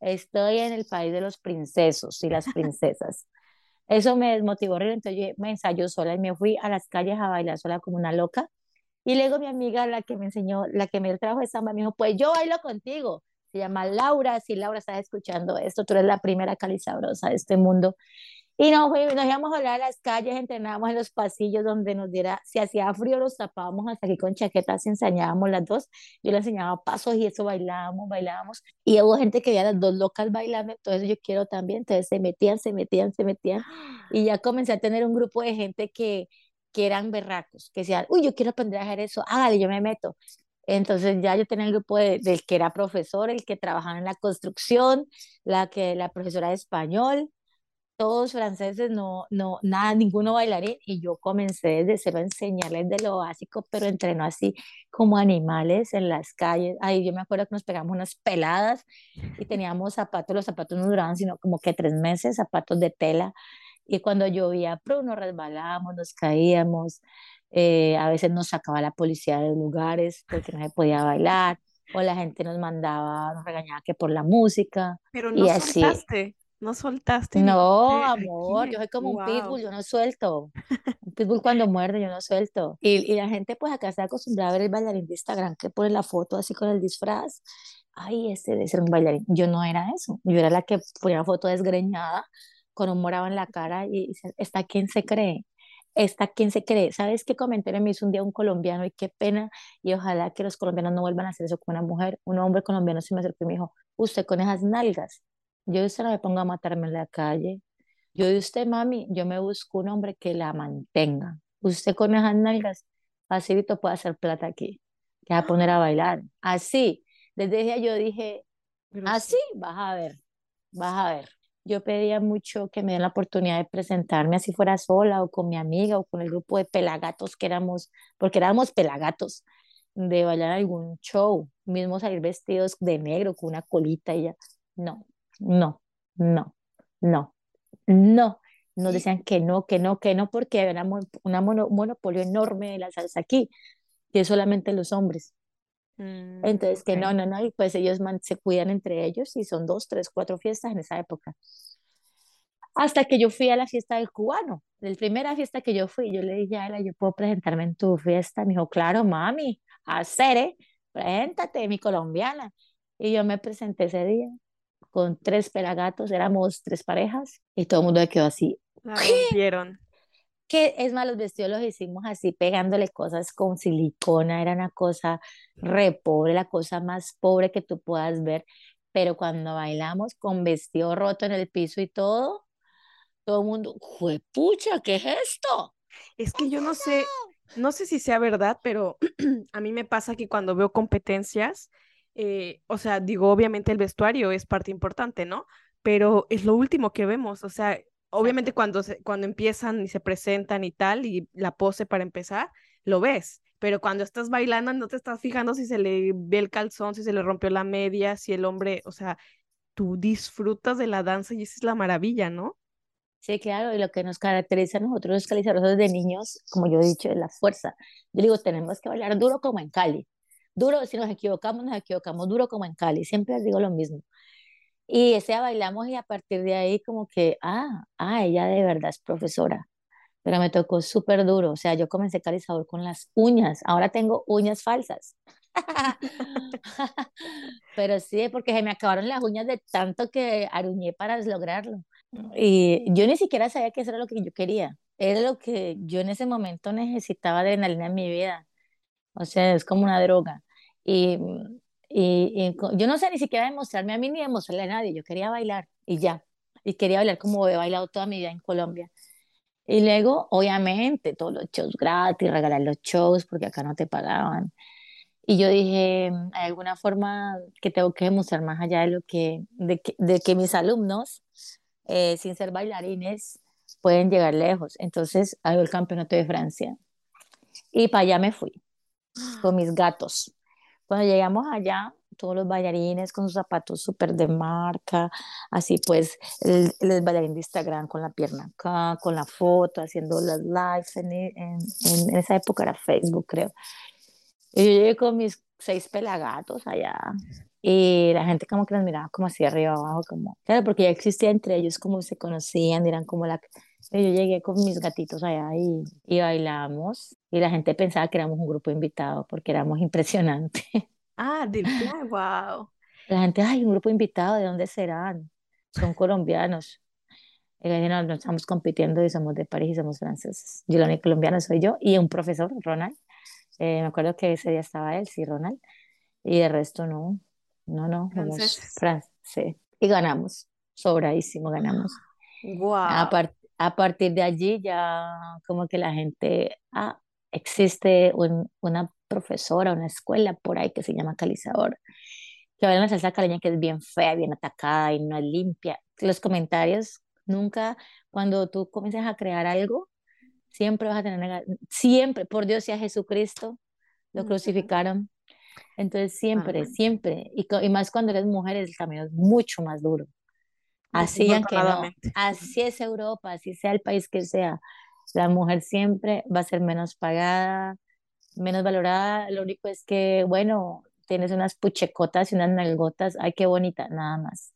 estoy en el país de los princesos y las princesas. Eso me desmotivó, entonces yo me ensayó sola y me fui a las calles a bailar sola como una loca. Y luego mi amiga, la que me enseñó, la que me dio trabajo de samba, me dijo, pues yo bailo contigo llama Laura. Si Laura estás escuchando esto, tú eres la primera calizabrosa de este mundo. Y nos, nos íbamos a hablar a las calles, entrenábamos en los pasillos donde nos diera, si hacía frío, los tapábamos hasta aquí con chaquetas enseñábamos las dos. Yo le enseñaba pasos y eso bailábamos, bailábamos. Y hubo gente que veía las dos locas bailando, entonces yo quiero también. Entonces se metían, se metían, se metían. Y ya comencé a tener un grupo de gente que, que eran berracos, que decían, uy, yo quiero aprender a hacer eso, hágale, yo me meto. Entonces ya yo tenía el grupo de, del que era profesor, el que trabajaba en la construcción, la que la profesora de español, todos franceses, no, no, nada, ninguno bailarín, y yo comencé desde cero a enseñarles de lo básico, pero entrenó así como animales en las calles. Ahí yo me acuerdo que nos pegamos unas peladas y teníamos zapatos, los zapatos no duraban sino como que tres meses, zapatos de tela, y cuando llovía, nos resbalábamos, nos caíamos, eh, a veces nos sacaba la policía de lugares porque no se podía bailar, o la gente nos mandaba, nos regañaba que por la música. Pero no soltaste, no soltaste. No, amor, yo soy como un pitbull, yo no suelto. Un pitbull cuando muerde, yo no suelto. Y, y la gente pues acá está acostumbrada a ver el bailarín de Instagram que pone la foto así con el disfraz. Ay, ese debe ser un bailarín. Yo no era eso. Yo era la que ponía foto desgreñada con un morado en la cara y ¿está quién se cree? Esta quién se cree. ¿Sabes qué comentario me hizo un día un colombiano y qué pena? Y ojalá que los colombianos no vuelvan a hacer eso con una mujer. Un hombre colombiano se me acercó y me dijo, usted con esas nalgas, yo usted no me ponga a matarme en la calle. Yo de usted, mami, yo me busco un hombre que la mantenga. Usted con esas nalgas, facilito puede hacer plata aquí. Que va a poner a bailar. Así. Desde ese día yo dije, así, vas a ver, vas a ver yo pedía mucho que me den la oportunidad de presentarme así fuera sola o con mi amiga o con el grupo de pelagatos que éramos, porque éramos pelagatos, de bailar algún show, mismo salir vestidos de negro con una colita y ya. No, no, no, no, no. Nos decían que no, que no, que no, porque era un monopolio enorme de la salsa aquí, que es solamente los hombres. Mm, Entonces, que no, no, no, y pues ellos se cuidan entre ellos y son dos, tres, cuatro fiestas en esa época. Hasta que yo fui a la fiesta del cubano, la primera fiesta que yo fui, yo le dije a ella, yo puedo presentarme en tu fiesta. Me dijo, claro, mami, hacer, ¿eh? Preséntate, mi colombiana. Y yo me presenté ese día con tres pelagatos, éramos tres parejas y todo el mundo quedó así. La rompieron. Que es más, los vestidos los hicimos así, pegándole cosas con silicona, era una cosa re pobre, la cosa más pobre que tú puedas ver. Pero cuando bailamos con vestido roto en el piso y todo, todo el mundo, pucha, ¿qué es esto? Es que yo no sé, no sé si sea verdad, pero a mí me pasa que cuando veo competencias, eh, o sea, digo, obviamente el vestuario es parte importante, ¿no? Pero es lo último que vemos, o sea, obviamente cuando, cuando empiezan y se presentan y tal, y la pose para empezar, lo ves, pero cuando estás bailando no te estás fijando si se le ve el calzón, si se le rompió la media, si el hombre, o sea, tú disfrutas de la danza y esa es la maravilla, ¿no? Sí, claro, y lo que nos caracteriza a nosotros los calizarrosos de niños, como yo he dicho, es la fuerza. Yo digo, tenemos que bailar duro como en Cali. Duro, si nos equivocamos, nos equivocamos duro como en Cali. Siempre les digo lo mismo. Y ese bailamos y a partir de ahí como que, ah, ah, ella de verdad es profesora. Pero me tocó súper duro. O sea, yo comencé calizador con las uñas. Ahora tengo uñas falsas. Pero sí, porque se me acabaron las uñas de tanto que aruñé para lograrlo. Y yo ni siquiera sabía que eso era lo que yo quería. Era lo que yo en ese momento necesitaba adrenalina en mi vida. O sea, es como una droga. Y, y, yo no sé ni siquiera demostrarme a mí ni demostrarle a nadie. Yo quería bailar y ya. Y quería bailar como he bailado toda mi vida en Colombia. Y luego, obviamente, todos los shows gratis, regalar los shows porque acá no te pagaban. Y yo dije, hay alguna forma que tengo que demostrar más allá de lo que, de que, de que mis alumnos eh, sin ser bailarines, pueden llegar lejos. Entonces, hago el campeonato de Francia. Y para allá me fui, con mis gatos. Cuando llegamos allá, todos los bailarines con sus zapatos súper de marca, así pues, el, el, bailarín de Instagram con la pierna acá, con la foto, haciendo las lives, en, en, en esa época era Facebook, creo. Y yo llegué con mis seis pelagatos allá, y la gente como que nos miraba como así arriba abajo, como, claro, porque ya existía entre ellos, como se conocían, eran como la... Yo llegué con mis gatitos allá y, y bailamos y la gente pensaba que éramos un grupo invitado porque éramos impresionantes. Ah, de wow. La gente, ay, un grupo invitado, ¿de dónde serán? Son colombianos. Y dije, no, no estamos compitiendo y somos de París y somos franceses. Yo la única colombiana soy yo y un profesor, Ronald. Eh, me acuerdo que ese día estaba él, sí, Ronald. Y el resto no. No, no, Francia, sí. Y ganamos, sobradísimo ganamos. Wow. A, a, partir de allí ya como que la gente, ah, existe una profesora, una escuela por ahí que se llama Calizador, que baila una salsa caleña que es bien fea, bien atacada y no es limpia. Los comentarios, nunca, cuando tú comienzas a crear algo, siempre vas a tener, siempre, por Dios y a Jesucristo, lo crucificaron entonces siempre, siempre, y, y, más cuando eres mujer, el camino es mucho más duro. Así que no, así es Europa, así sea el país que sea, la mujer siempre va a ser menos pagada, menos valorada, lo único es que, bueno, tienes unas puchecotas y unas nalgotas, ay, qué bonita, nada más.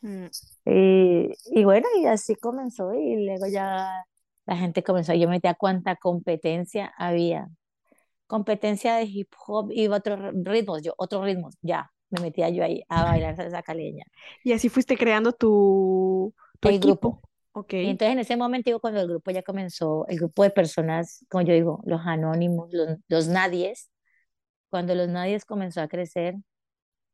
Mm. Y, y, bueno, y así comenzó, y luego ya la gente comenzó, yo metía cuánta competencia había, competencia de hip hop y otros ritmos, yo, otros ritmos, ya, me metía yo ahí a bailar salsa caleña. Y así fuiste creando tu, tu el grupo. Okay. Y entonces en ese momento, cuando el grupo ya comenzó, el grupo de personas, como yo digo, los anónimos, los, los nadies, cuando los nadies comenzó a crecer,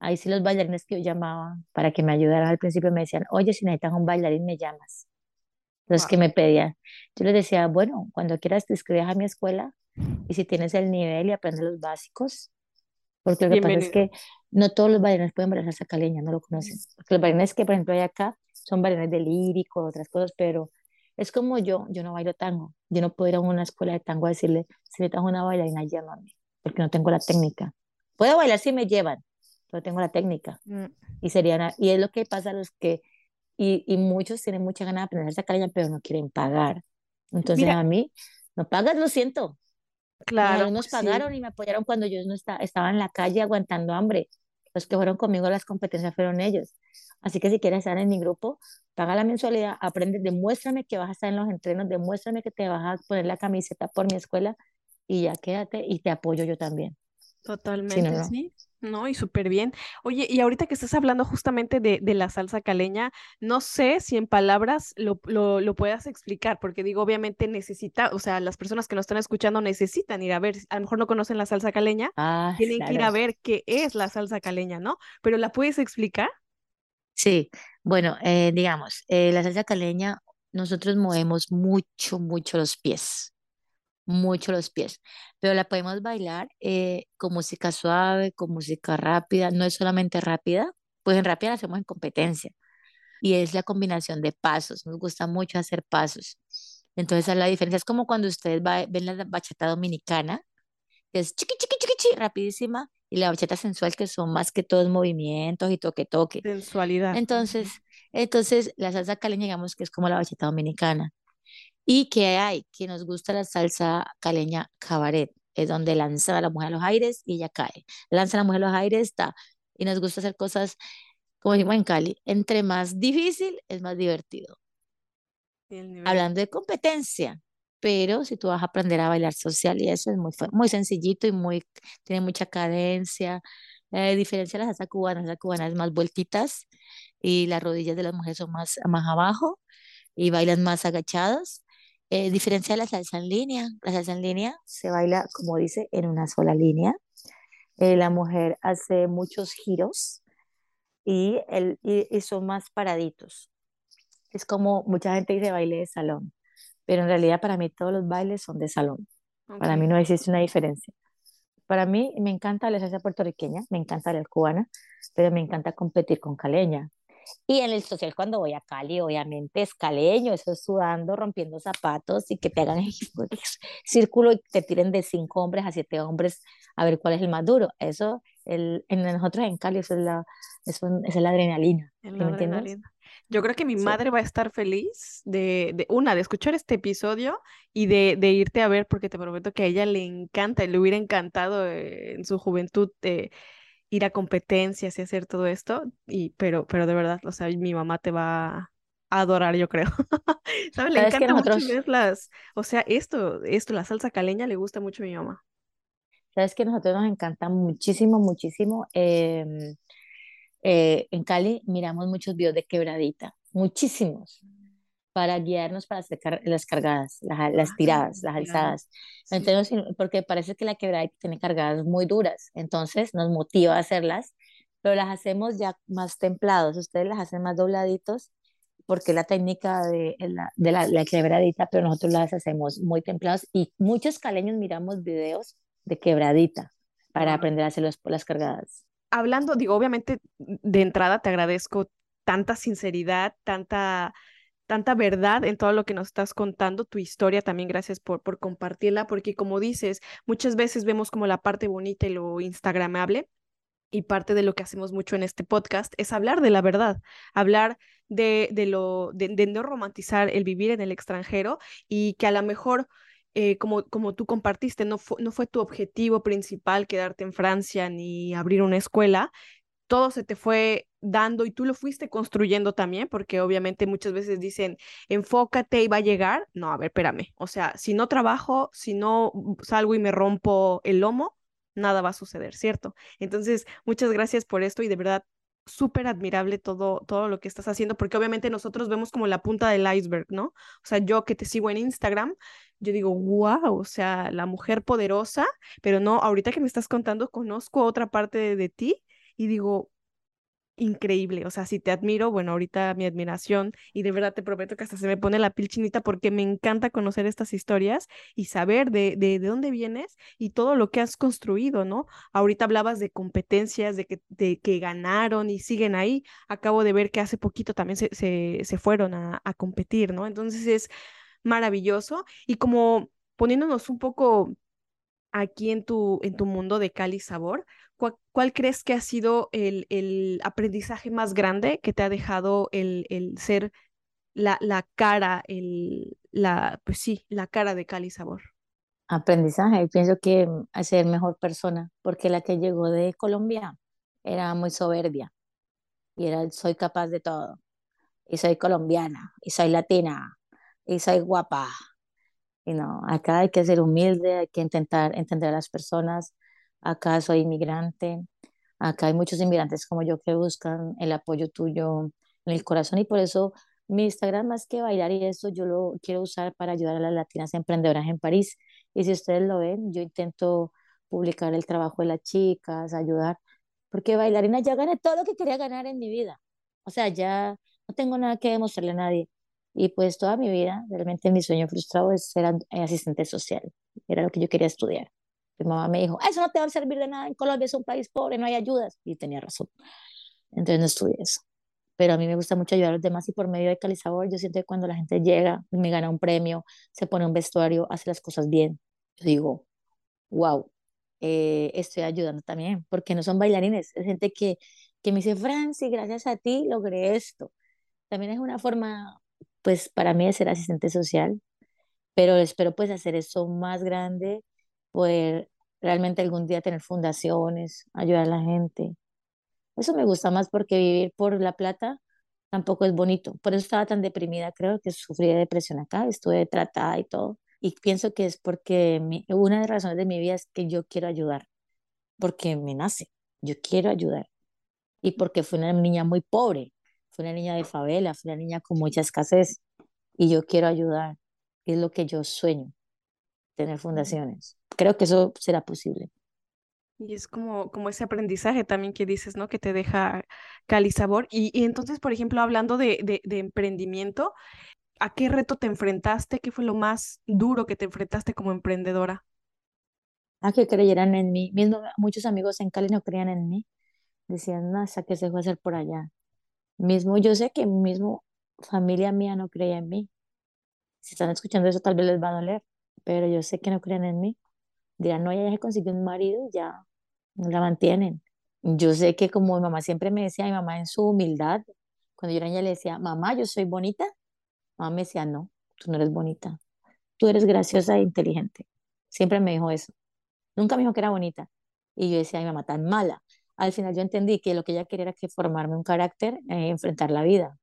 ahí sí los bailarines que yo llamaba para que me ayudaran al principio me decían, oye, si necesitas un bailarín, me llamas. Los que me pedían. Yo les decía, bueno, cuando quieras te inscribes a mi escuela, y si tienes el nivel y aprendes los básicos, porque lo que pasa es que no todos los bailarines pueden bailar salsa caleña, no lo conocen. Porque los bailarines que, por ejemplo, hay acá son bailarines de lírico, otras cosas, pero es como yo, yo no bailo tango. Yo no puedo ir a una escuela de tango a decirle, si necesitas una bailarina, llámame, porque no tengo la técnica. Puedo bailar si me llevan, pero tengo la técnica. Mm. Y, sería y es lo que pasa a los que, y, y muchos tienen mucha ganas de aprender salsa caleña, pero no quieren pagar. Entonces a mí, no pagas, lo siento, Claro. nos pagaron y me apoyaron cuando yo no estaba, estaba en la calle aguantando hambre. Los que fueron conmigo a las competencias fueron ellos. Así que si quieres estar en mi grupo, paga la mensualidad, aprende, demuéstrame que vas a estar en los entrenos, demuéstrame que te vas a poner la camiseta por mi escuela y ya quédate y te apoyo yo también. Totalmente, sí. No, y súper bien. Oye, y ahorita que estás hablando justamente de, de la salsa caleña, no sé si en palabras lo, lo, lo puedas explicar, porque digo, obviamente necesita, o sea, las personas que nos están escuchando necesitan ir a ver, a lo mejor no conocen la salsa caleña, Ah, tienen que ir a ver qué es la salsa caleña, ¿no? Pero ¿la puedes explicar? Sí, bueno, eh, digamos, eh, la salsa caleña, nosotros movemos mucho, mucho los pies. Mucho los pies, pero la podemos bailar eh, con música suave, con música rápida, no es solamente rápida, pues en rápida la hacemos en competencia y es la combinación de pasos, nos gusta mucho hacer pasos. Entonces, esa es la diferencia es como cuando ustedes va- ven la bachata dominicana, que es chiqui, chiqui, chiqui, chiqui, rapidísima, y la bachata sensual, que son más que todos movimientos y toque, toque. Sensualidad. Entonces, entonces la salsa caleña, digamos que es como la bachata dominicana. ¿Y qué hay? Que nos gusta la salsa caleña cabaret, es donde lanza a la mujer a los aires y ella cae. Lanza a la mujer a los aires, está. Y nos gusta hacer cosas, como decimos en Cali, entre más difícil es más divertido. Hablando de competencia, pero si tú vas a aprender a bailar social y eso es muy, muy sencillito y muy, tiene mucha cadencia. Eh, diferencia de la salsa cubana, la salsa cubana es más vueltitas y las rodillas de las mujeres son más, más abajo y bailan más agachados. Eh, diferencia de la salsa en línea. La salsa en línea se baila, como dice, en una sola línea. Eh, la mujer hace muchos giros y, el, y, y son más paraditos. Es como mucha gente dice baile de salón, pero en realidad para mí todos los bailes son de salón. Para mí no existe una diferencia. Para mí me encanta la salsa puertorriqueña, me encanta la cubana, pero me encanta competir con caleña. Y en el social, cuando voy a Cali, obviamente es caleño, eso es sudando, rompiendo zapatos y que te hagan círculo y te tiren de cinco hombres a siete hombres a ver cuál es el más duro. Eso, el, en nosotros en Cali, eso es la, eso, es la adrenalina. En ¿Sí la me entiendes? adrenalina. Yo creo que mi Sí. madre va a estar feliz de, de una, de escuchar este episodio y de, de irte a ver, porque te prometo que a ella le encanta, le hubiera encantado eh, en su juventud eh, ir a competencias y hacer todo esto, y, pero, pero de verdad, o sea, mi mamá te va a adorar, yo creo. ¿Sabes? Le encanta mucho ver las, o sea, esto, esto, la salsa caleña le gusta mucho a mi mamá. sabes que nosotros nos encanta muchísimo, muchísimo. em, eh, en Cali miramos muchos videos de quebradita, muchísimos. Para guiarnos para hacer car- las cargadas, las, las Ah, tiradas, las alzadas. Sí. Entonces, porque parece que la quebrada tiene cargadas muy duras, entonces nos motiva a hacerlas, pero las hacemos ya más templados, ustedes las hacen más dobladitos, porque la técnica de la, de la, la quebradita, pero nosotros las hacemos muy templados y muchos caleños miramos videos de quebradita para aprender a hacer los- las cargadas. Hablando, digo, obviamente de entrada te agradezco tanta sinceridad, tanta tanta verdad en todo lo que nos estás contando, tu historia también, gracias por, por compartirla, porque como dices, muchas veces vemos como la parte bonita y lo instagramable, y parte de lo que hacemos mucho en este podcast es hablar de la verdad, hablar de, de lo, de, no romantizar el vivir en el extranjero y que a lo mejor... eh, como, como tú compartiste, no, fu- no fue tu objetivo principal quedarte en Francia ni abrir una escuela, todo se te fue dando y tú lo fuiste construyendo también, porque obviamente muchas veces dicen, enfócate y va a llegar. No, a ver, espérame. O sea, si no trabajo, si no salgo y me rompo el lomo, nada va a suceder, ¿cierto? Entonces, muchas gracias por esto y de verdad súper admirable todo, todo lo que estás haciendo, porque obviamente nosotros vemos como la punta del iceberg, ¿no? O sea, yo que te sigo en Instagram, yo digo, wow, o sea, la mujer poderosa, pero no, ahorita que me estás contando, conozco otra parte de, de ti y digo, increíble, o sea, si te admiro, bueno, ahorita mi admiración y de verdad te prometo que hasta se me pone la piel chinita porque me encanta conocer estas historias y saber de, de, de dónde vienes y todo lo que has construido, ¿no? Ahorita hablabas de competencias, de que, de que ganaron y siguen ahí. Acabo de ver que hace poquito también se, se, se fueron a, a competir, ¿no? Entonces es maravilloso y como poniéndonos un poco aquí en tu, en tu mundo de Cali Sabor, ¿cuál, crees que ha sido el, el aprendizaje más grande que te ha dejado el, el ser la, la cara, el, la, pues sí, la cara de Cali Sabor? Aprendizaje, pienso que ser mejor persona, porque la que llegó de Colombia era muy soberbia y era soy capaz de todo, y soy colombiana, y soy latina, y soy guapa. Y no, acá hay que ser humilde, hay que intentar entender a las personas. Acá soy inmigrante, Acá hay muchos inmigrantes como yo que buscan el apoyo tuyo en el corazón y por eso mi Instagram más que bailar y eso yo lo quiero usar para ayudar a las latinas emprendedoras en París. Y si ustedes lo ven, yo intento publicar el trabajo de las chicas, ayudar, porque bailarina ya gané todo lo que quería ganar en mi vida. O sea, ya no tengo nada que demostrarle a nadie. Y pues toda mi vida, realmente mi sueño frustrado es ser asistente social. Era lo que yo quería estudiar. Mi mamá me dijo, eso no te va a servir de nada, en Colombia es un país pobre, no hay ayudas. Y tenía razón. Entonces no estudié eso. Pero a mí me gusta mucho ayudar a los demás y por medio de Calizabor yo siento que cuando la gente llega, me gana un premio, se pone un vestuario, hace las cosas bien, yo digo, wow, eh, estoy ayudando también, porque no son bailarines, es gente que, que me dice, Franci, gracias a ti logré esto. También es una forma, pues para mí de ser asistente social, pero espero pues hacer eso más grande, poder realmente algún día tener fundaciones, ayudar a la gente. Eso me gusta más porque vivir por la plata tampoco es bonito. Por eso estaba tan deprimida, creo que sufrí de depresión acá, estuve tratada y todo. Y pienso que es porque una de las razones de mi vida es que yo quiero ayudar, porque me nace, yo quiero ayudar. Y porque fui una niña muy pobre, fui una niña de favela, fui una niña con mucha escasez y yo quiero ayudar. Es lo que yo sueño, tener fundaciones. Creo que eso será posible. Y es como, como ese aprendizaje también que dices, ¿no? Que te deja Cali sabor. Y, y entonces, por ejemplo, hablando de, de, de, emprendimiento, ¿a qué reto te enfrentaste? ¿Qué fue lo más duro que te enfrentaste como emprendedora? A que creyeran en mí. Mismo, muchos amigos en Cali no creían en mí. Decían, no, ¿hasta qué se fue a hacer por allá? Mismo, yo sé que mismo familia mía no creía en mí. Si están escuchando eso, tal vez les va a doler, pero yo sé que no creen en mí dirán, no, ella ya se consiguió un marido y ya no la mantienen. Yo sé que como mi mamá siempre me decía, mi mamá en su humildad, cuando yo era niña le decía, mamá, yo soy bonita, mamá me decía, no, tú no eres bonita, tú eres graciosa e inteligente. Siempre me dijo eso. Nunca me dijo que era bonita. Y yo decía, mi mamá tan mala. Al final yo entendí que lo que ella quería era que formarme un carácter, eh, enfrentar la vida.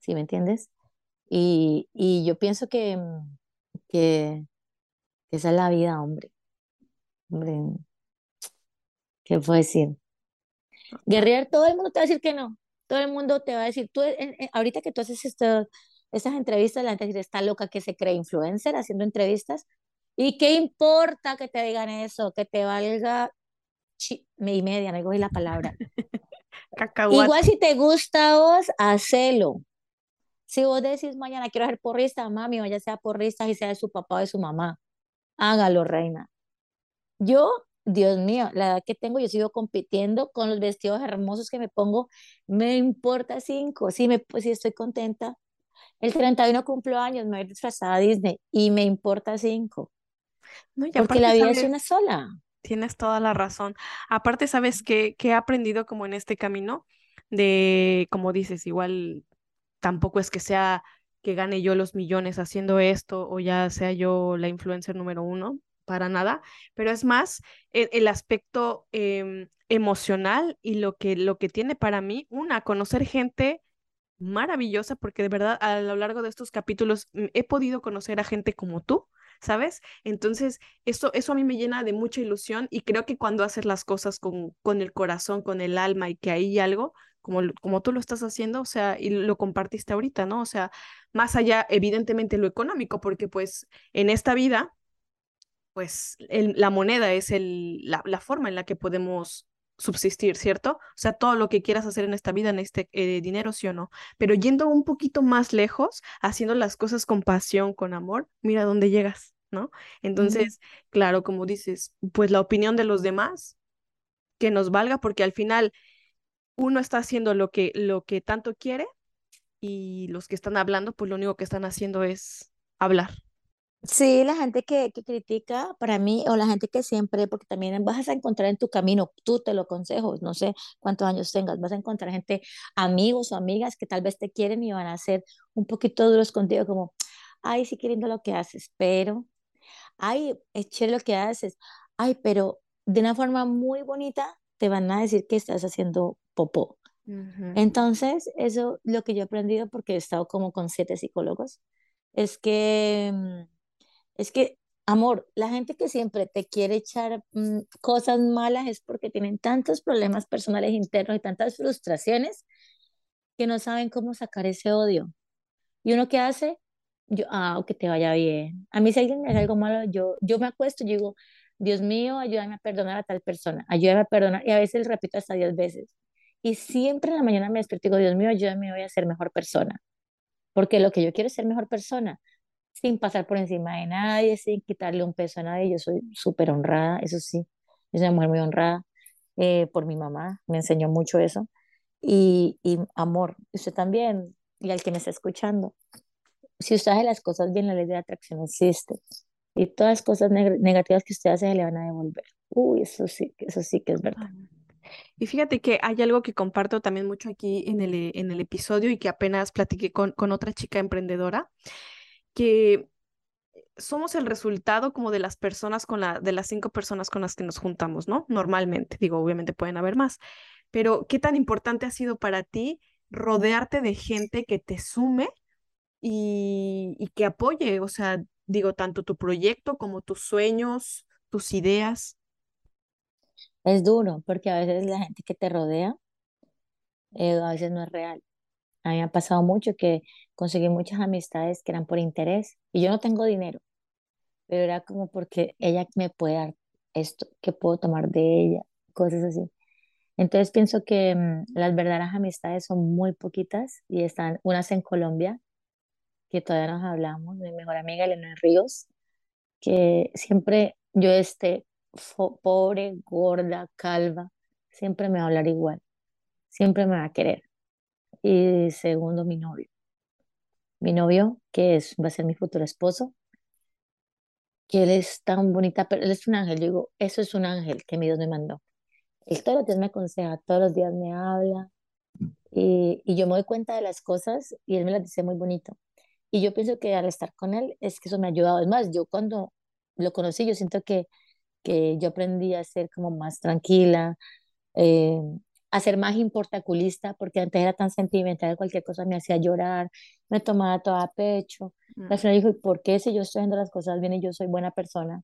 ¿Sí me entiendes? Y, y yo pienso que, que esa es la vida, hombre. Hombre, ¿qué puedo decir? Guerrear, todo el mundo te va a decir que no. Todo el mundo te va a decir, tú, ahorita que tú haces estas entrevistas, la gente dice, está loca que se cree influencer haciendo entrevistas. ¿Y qué importa que te digan eso? Que te valga y media, no cogí la palabra. Igual si te gusta vos, hacelo. Si vos decís mañana quiero ser porrista, mami, o ya sea porrista y sea de su papá o de su mamá, hágalo, reina. Yo, Dios mío, la edad que tengo, yo sigo compitiendo con los vestidos hermosos que me pongo, me importa cinco, sí, me, pues, sí estoy contenta. El 31 cumplo años, me voy disfrazada a Disney y me importa cinco. No, porque la vida es una sola. Tienes toda la razón. Aparte, ¿sabes qué, qué he aprendido como en este camino? De, como dices, igual tampoco es que sea que gane yo los millones haciendo esto o ya sea yo la influencer número uno, para nada, pero es más el, aspecto em, emocional y lo que, lo que tiene para mí, una, conocer gente maravillosa, porque de verdad a lo largo de estos capítulos mm, he podido conocer a gente como tú, ¿sabes? Entonces, eso, eso a mí me llena de mucha ilusión y creo que cuando haces las cosas con, con el corazón, con el alma y que hay algo, como, como tú lo estás haciendo, o sea, y lo compartiste ahorita, ¿no? O sea, más allá, evidentemente, lo económico, porque pues en esta vida pues la moneda es el, la, forma en la que podemos subsistir, ¿cierto? O sea, todo lo que quieras hacer en esta vida en este eh, dinero, sí o no. Pero yendo un poquito más lejos, haciendo las cosas con pasión, con amor, mira dónde llegas, ¿no? Entonces, claro, como dices, pues la opinión de los demás, que nos valga, porque al final uno está haciendo lo que, lo que tanto quiere y los que están hablando, pues lo único que están haciendo es hablar. Sí, la gente que, que critica para mí o la gente que siempre, porque también vas a encontrar en tu camino, tú te lo aconsejo, no sé cuántos años tengas, vas a encontrar gente, amigos o amigas que tal vez te quieren y van a ser un poquito duros contigo, como, ay, sí queriendo lo que haces, pero, ay, es chévere lo que haces, ay, pero de una forma muy bonita te van a decir que estás haciendo popó. Entonces, eso lo que yo he aprendido porque he estado como con siete psicólogos, es que mm, es que Amor, la gente que siempre te quiere echar mm, cosas malas es porque tienen tantos problemas personales internos y tantas frustraciones que no saben cómo sacar ese odio. ¿Y uno qué hace? Yo, ah, que te vaya bien. A mí si alguien me hace algo malo, yo, yo me acuesto y digo, Dios mío, ayúdame a perdonar a tal persona, ayúdame a perdonar. Y a veces repito hasta diez veces. Y siempre en la mañana me despierto y digo, Dios mío, ayúdame hoy a ser mejor persona. Porque lo que yo quiero es ser mejor persona, sin pasar por encima de nadie, sin quitarle un peso a nadie. Yo soy súper honrada, eso sí. Yo soy una mujer muy honrada eh, por mi mamá, me enseñó mucho eso. Y, y amor, usted también, y al que me está escuchando, si usted hace las cosas bien, la ley de atracción existe. Y todas las cosas negativas que usted hace se le van a devolver. Uy, eso sí, eso sí que es verdad. Y fíjate que hay algo que comparto también mucho aquí en el, en el episodio y que apenas platiqué con, con otra chica emprendedora, que somos el resultado como de las personas con la, de las cinco personas con las que nos juntamos, ¿no? Normalmente, digo, obviamente pueden haber más, pero ¿qué tan importante ha sido para ti rodearte de gente que te sume y, y que apoye? O sea, digo, tanto tu proyecto como tus sueños, tus ideas. Es duro porque a veces la gente que te rodea eh, a veces no es real. A me ha pasado mucho que conseguí muchas amistades que eran por interés y yo no tengo dinero, pero era como porque ella me puede dar esto, que puedo tomar de ella, cosas así. Entonces pienso que mm, las verdaderas amistades son muy poquitas y están unas en Colombia que todavía nos hablamos, mi mejor amiga Elena Ríos, que siempre yo esté pobre, gorda, calva, siempre me va a hablar igual, siempre me va a querer. Y segundo, mi novio. Mi novio, que es, va a ser mi futuro esposo, que él es tan bonita, pero él es un ángel. Yo digo, eso es un ángel que mi Dios me mandó. Él todos los días me aconseja, todos los días me habla, y, y yo me doy cuenta de las cosas y él me las dice muy bonito. Y yo pienso que al estar con él es que eso me ha ayudado. Es más, yo cuando lo conocí, yo siento que, que yo aprendí a ser como más tranquila, eh, a ser más importaculista, porque antes era tan sentimental, cualquier cosa me hacía llorar, me tomaba todo a pecho. Mm. Al final dijo, ¿y por qué si yo estoy haciendo las cosas bien y yo soy buena persona?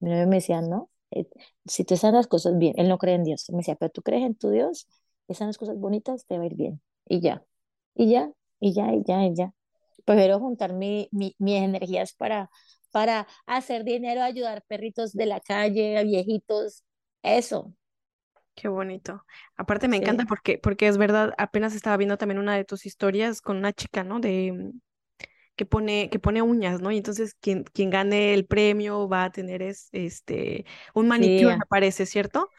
Mi novio me decía, no, eh, si tú haces las cosas bien, él no cree en Dios. Me decía, pero tú crees en tu Dios, esas las cosas bonitas, te va a ir bien. Y ya, y ya, y ya, y ya, y ya prefiero juntar mi, mi, mis energías para, para hacer dinero, ayudar perritos de la calle, viejitos, eso. Qué bonito. Aparte me encanta porque, porque es verdad, apenas estaba viendo también una de tus historias con una chica, ¿no? De mm, que pone, que pone uñas, ¿no? Y entonces quien, quien gane el premio va a tener es, este, un manicure, me parece, ¿cierto?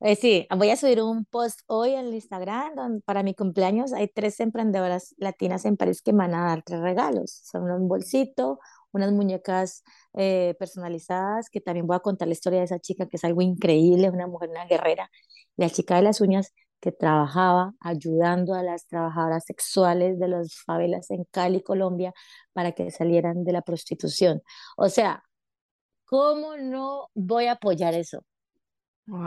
Eh, sí, voy a subir un post hoy en Instagram para mi cumpleaños. Hay tres emprendedoras latinas en París que me van a dar tres regalos. Son un bolsito, unas muñecas eh, personalizadas, que también voy a contar la historia de esa chica, que es algo increíble, una mujer, una guerrera. La chica de las uñas que trabajaba ayudando a las trabajadoras sexuales de las favelas en Cali, Colombia, para que salieran de la prostitución. O sea, ¿cómo no voy a apoyar eso?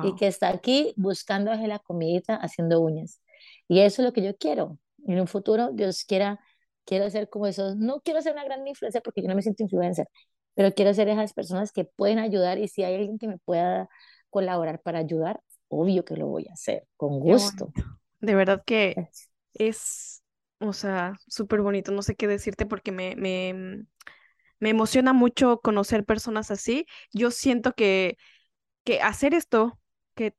y que está aquí buscando la comidita, haciendo uñas. Y eso es lo que yo quiero. En un futuro, Dios quiera, quiero ser como esos, no quiero ser una gran influencer porque yo no me siento influencer, pero quiero ser esas personas que pueden ayudar y si hay alguien que me pueda colaborar para ayudar, obvio que lo voy a hacer, con gusto. De verdad que es, o sea, súper bonito, no sé qué decirte porque me, me, me emociona mucho conocer personas así. Yo siento que que hacer esto, que,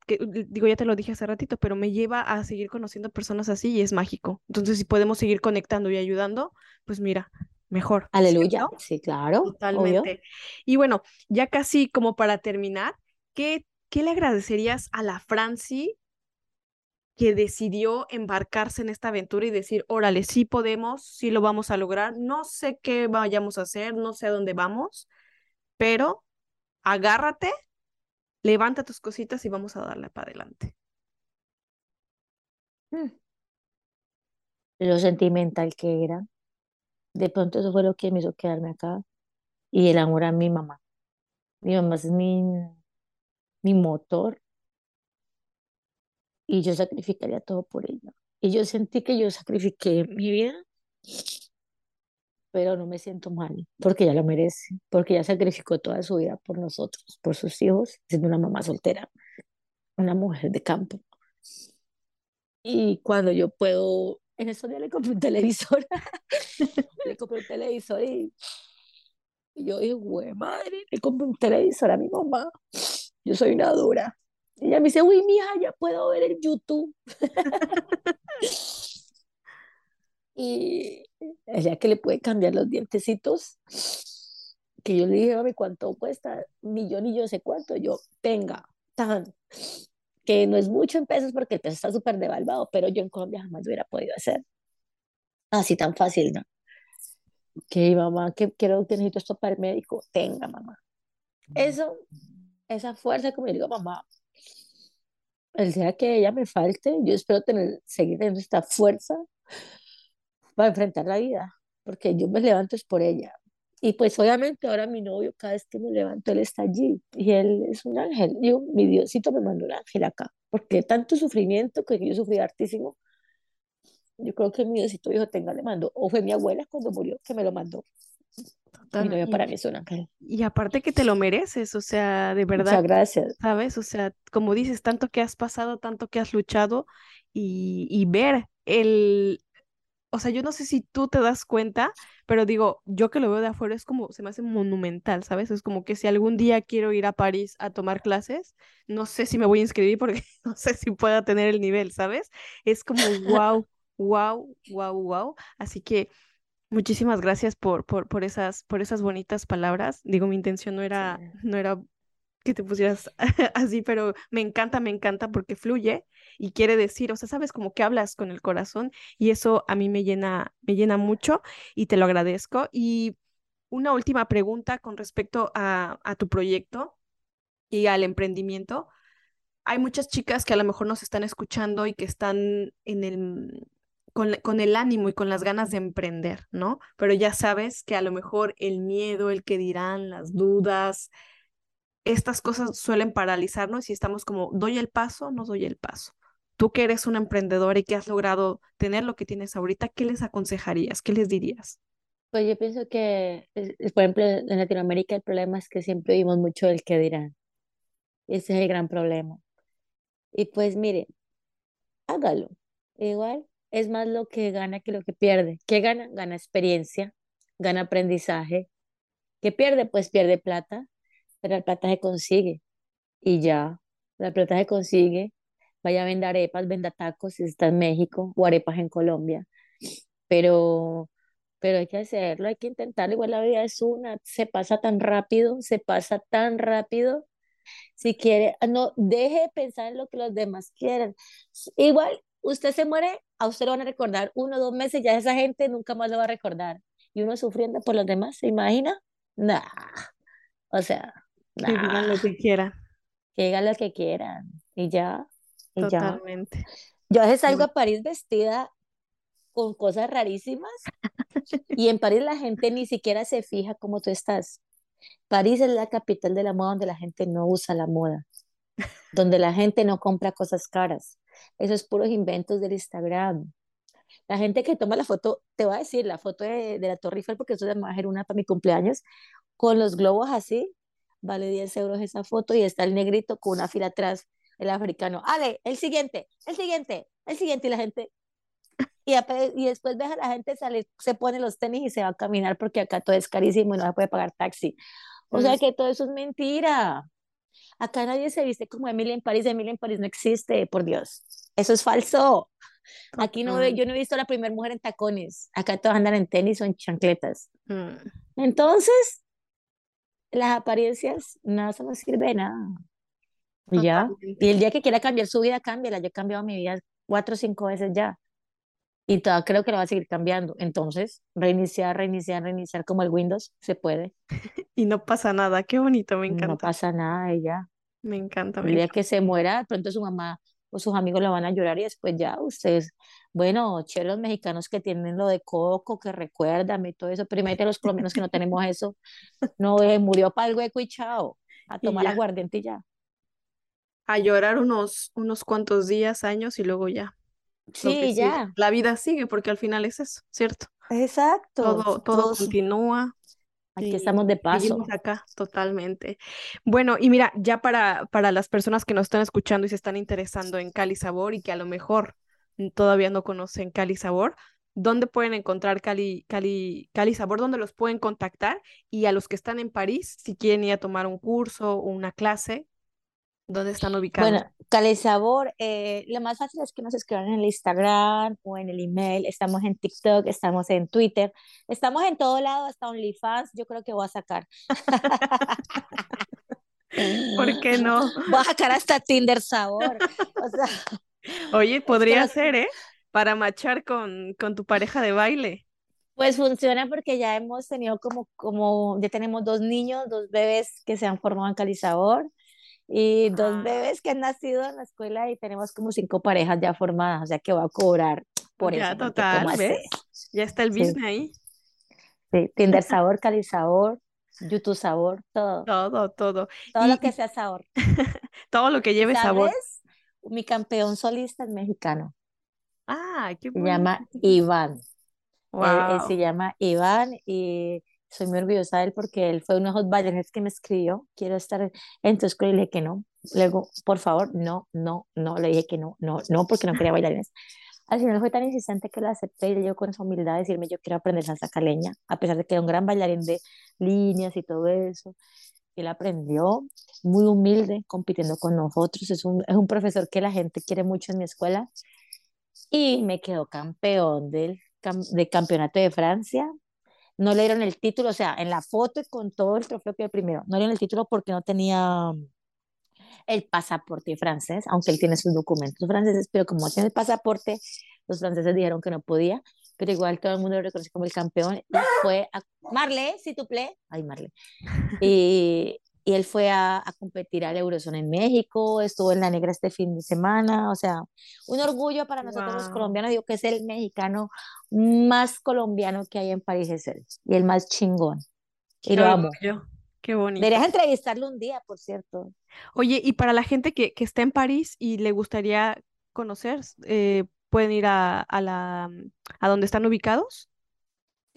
digo, ya te lo dije hace ratito, pero me lleva a seguir conociendo personas así y es mágico. Entonces, si podemos seguir conectando y ayudando, pues mira, mejor. Aleluya, sí, claro. Totalmente. Y bueno, ya casi como para terminar, ¿qué, qué le agradecerías a la Franci que decidió embarcarse en esta aventura y decir, órale, sí podemos, sí lo vamos a lograr, no sé qué vayamos a hacer, no sé a dónde vamos, pero agárrate levanta tus cositas y vamos a darle para adelante. Hmm. Lo sentimental que era. De pronto eso fue lo que me hizo quedarme acá. Y el amor a mi mamá. Mi mamá es mi, mi motor. Y yo sacrificaría todo por ella. Y yo sentí que yo sacrifiqué mi vida pero no me siento mal, porque ella lo merece, porque ella sacrificó toda su vida por nosotros, por sus hijos, siendo una mamá soltera, una mujer de campo. Y cuando yo puedo, en esos días le compré un televisor, le compré un televisor y, y yo dije, güey, madre, le compré un televisor a mi mamá, yo soy una dura. Y ella me dice, uy, mija, ya puedo ver el YouTube. y ella que le puede cambiar los dientecitos, que yo le dije, mami, ¿cuánto cuesta? Millón y yo sé cuánto. Yo, tenga, tan, que no es mucho en pesos porque el peso está súper devaluado, pero yo en Colombia jamás lo hubiera podido hacer. Así tan fácil, ¿no? Que mamá, que quiero que necesito esto para el médico, tenga, mamá. Eso, esa fuerza, como yo digo, mamá, el día que ella me falte, yo espero tener, seguir teniendo esta fuerza para enfrentar la vida, porque yo me levanto es por ella. Y pues obviamente ahora mi novio, cada vez que me levanto, él está allí y él es un ángel. Yo, mi Diosito me mandó un ángel acá, porque tanto sufrimiento que yo sufrí hartísimo. Yo creo que mi Diosito dijo, tenga, le mandó. O fue mi abuela cuando murió que me lo mandó. Mi novio para mí es un ángel. Y aparte que te lo mereces, o sea, de verdad. Muchas gracias. ¿Sabes? O sea, como dices, tanto que has pasado, tanto que has luchado y, y ver el, o sea, yo no sé si tú te das cuenta, pero digo, yo que lo veo de afuera es como, se me hace monumental, ¿sabes? Es como que si algún día quiero ir a París a tomar clases, no sé si me voy a inscribir porque no sé si pueda tener el nivel, ¿sabes? Es como, wow, wow, wow, wow. Así que muchísimas gracias por, por, por, esas, por esas bonitas palabras. Digo, mi intención no era, no era que te pusieras así, pero me encanta, me encanta porque fluye y quiere decir, o sea, sabes como que hablas con el corazón y eso a mí me llena, me llena mucho y te lo agradezco. Y una última pregunta con respecto a, tu proyecto y al emprendimiento. Hay muchas chicas que a lo mejor nos están escuchando y que están en el, con, con, el ánimo y con las ganas de emprender, ¿no? Pero ya sabes que a lo mejor el miedo, el que dirán, las dudas, estas cosas suelen paralizarnos y estamos como, ¿doy el paso? No doy el paso. Tú que eres un emprendedor y que has logrado tener lo que tienes ahorita, ¿qué les aconsejarías? ¿Qué les dirías? Pues yo pienso que, por ejemplo, en Latinoamérica el problema es que siempre oímos mucho el que dirán. Ese es el gran problema. Y pues mire, hágalo. Igual es más lo que gana que lo que pierde. ¿Qué gana? Gana experiencia, gana aprendizaje. ¿Qué pierde? Pues pierde plata, pero la plata se consigue y ya, la plata se consigue, vaya a vender arepas, venda tacos si está en México o arepas en Colombia, pero, pero hay que hacerlo, hay que intentarlo, igual la vida es una, se pasa tan rápido, se pasa tan rápido, si quiere, no, deje de pensar en lo que los demás quieren, igual usted se muere, a usted lo van a recordar uno o dos meses, ya esa gente nunca más lo va a recordar, y uno sufriendo por los demás, ¿se imagina? Nah, o sea, que digan lo que quieran. Que digan lo que quieran. Y ya. Y Totalmente. Ya. Yo a veces salgo a París vestida con cosas rarísimas y en París la gente ni siquiera se fija cómo tú estás. París es la capital de la moda donde la gente no usa la moda, donde la gente no compra cosas caras. Esos puros inventos del Instagram. La gente que toma la foto, te voy a decir, la foto de, de la Torre Eiffel, porque eso es hacer una para mi cumpleaños, con los globos así, vale 10 euros esa foto y está el negrito con una fila atrás, el africano. Ale, el siguiente, el siguiente, el siguiente y la gente. Y, y después ves a la gente sale, se pone los tenis y se va a caminar porque acá todo es carísimo y no se puede pagar taxi. O sea que todo eso es mentira. Acá nadie se viste como Emily en París. Emily en París no existe, por Dios. Eso es falso. Aquí no, yo no he visto a la primera mujer en tacones. Acá todos andan en tenis o en chancletas. Mm. Entonces, las apariencias, nada, eso no sirve de nada. Y ya. Y el día que quiera cambiar su vida, cámbiala. Yo he cambiado mi vida cuatro o cinco veces ya. Y todavía creo que lo va a seguir cambiando. Entonces, reiniciar, reiniciar, reiniciar como el Windows, se puede. y no pasa nada. Qué bonito, me encanta. No pasa nada, ella. Me encanta. el día que se muera, pronto su mamá o sus amigos la van a llorar y después ya ustedes, bueno, che, los mexicanos que tienen lo de coco, que recuérdame todo eso, primero los colombianos que no tenemos eso, no, eh, murió para el hueco y chao, a tomar aguardiente y ya. A llorar unos, unos cuantos días, años y luego ya. Sí, ya. La vida sigue porque al final es eso, ¿cierto? Exacto. Todo, todo continúa. Aquí estamos de paso. acá, totalmente. Bueno, y mira, ya para, para las personas que nos están escuchando y se están interesando en Cali Sabor y que a lo mejor todavía no conocen Cali Sabor, ¿dónde pueden encontrar Cali, Cali, Cali Sabor? ¿Dónde los pueden contactar? Y a los que están en París, si quieren ir a tomar un curso o una clase, ¿Dónde están ubicados? Bueno, Cali Sabor, eh, lo más fácil es que nos escriban en el Instagram o en el email. Estamos en TikTok, estamos en Twitter, estamos en todo lado, hasta OnlyFans. Yo creo que voy a sacar. ¿Por qué no? Voy a sacar hasta Tinder Sabor. Oye, podría ser, ¿eh? Para machar con, con tu pareja de baile. Pues funciona porque ya hemos tenido como, como, ya tenemos dos niños, dos bebés que se han formado en Cali Sabor y dos bebés que han nacido en la escuela y tenemos como cinco parejas ya formadas, o sea que va a cobrar por ya, eso. total, ¿ves? Ya está el business ahí. Sí, Tinder sabor, Cali sabor, YouTube sabor, todo. Todo, todo. Todo lo que sea sabor. todo lo que lleve sabor. Mi campeón solista es mexicano. Ah, qué bueno. Se llama Iván. Wow. se llama Iván y soy muy orgullosa de él porque él fue uno de los bailarines que me escribió, quiero estar en tu escuela y le dije que no. Luego, por favor, no, no, no, le dije que no, no, no, porque no quería bailarines. Al final fue tan insistente que lo acepté y le dio con esa humildad decirme yo quiero aprender salsa caleña, a pesar de que era un gran bailarín de líneas y todo eso. Él aprendió, muy humilde, compitiendo con nosotros. Es un, es un profesor que la gente quiere mucho en mi escuela. Y me quedó campeón del, de campeonato de Francia no le dieron el título, o sea, en la foto y con todo el trofeo que primero, no le dieron el título porque no tenía el pasaporte francés, aunque él tiene sus documentos franceses, pero como tiene el pasaporte, los franceses dijeron que no podía, pero igual todo el mundo lo reconoce como el campeón y fue a Marle, si tu play, ay Marle, y, y él fue a, a, competir al Eurozone en México, estuvo en la negra este fin de semana, o sea, un orgullo para nosotros los colombianos, digo que es el mexicano más colombiano que hay en París, es él, y el más chingón, y lo amo. Qué bonito. Deberías entrevistarlo un día, por cierto. Oye, y para la gente que, que está en París y le gustaría conocer, eh, ¿pueden ir a, a, la, a donde están ubicados?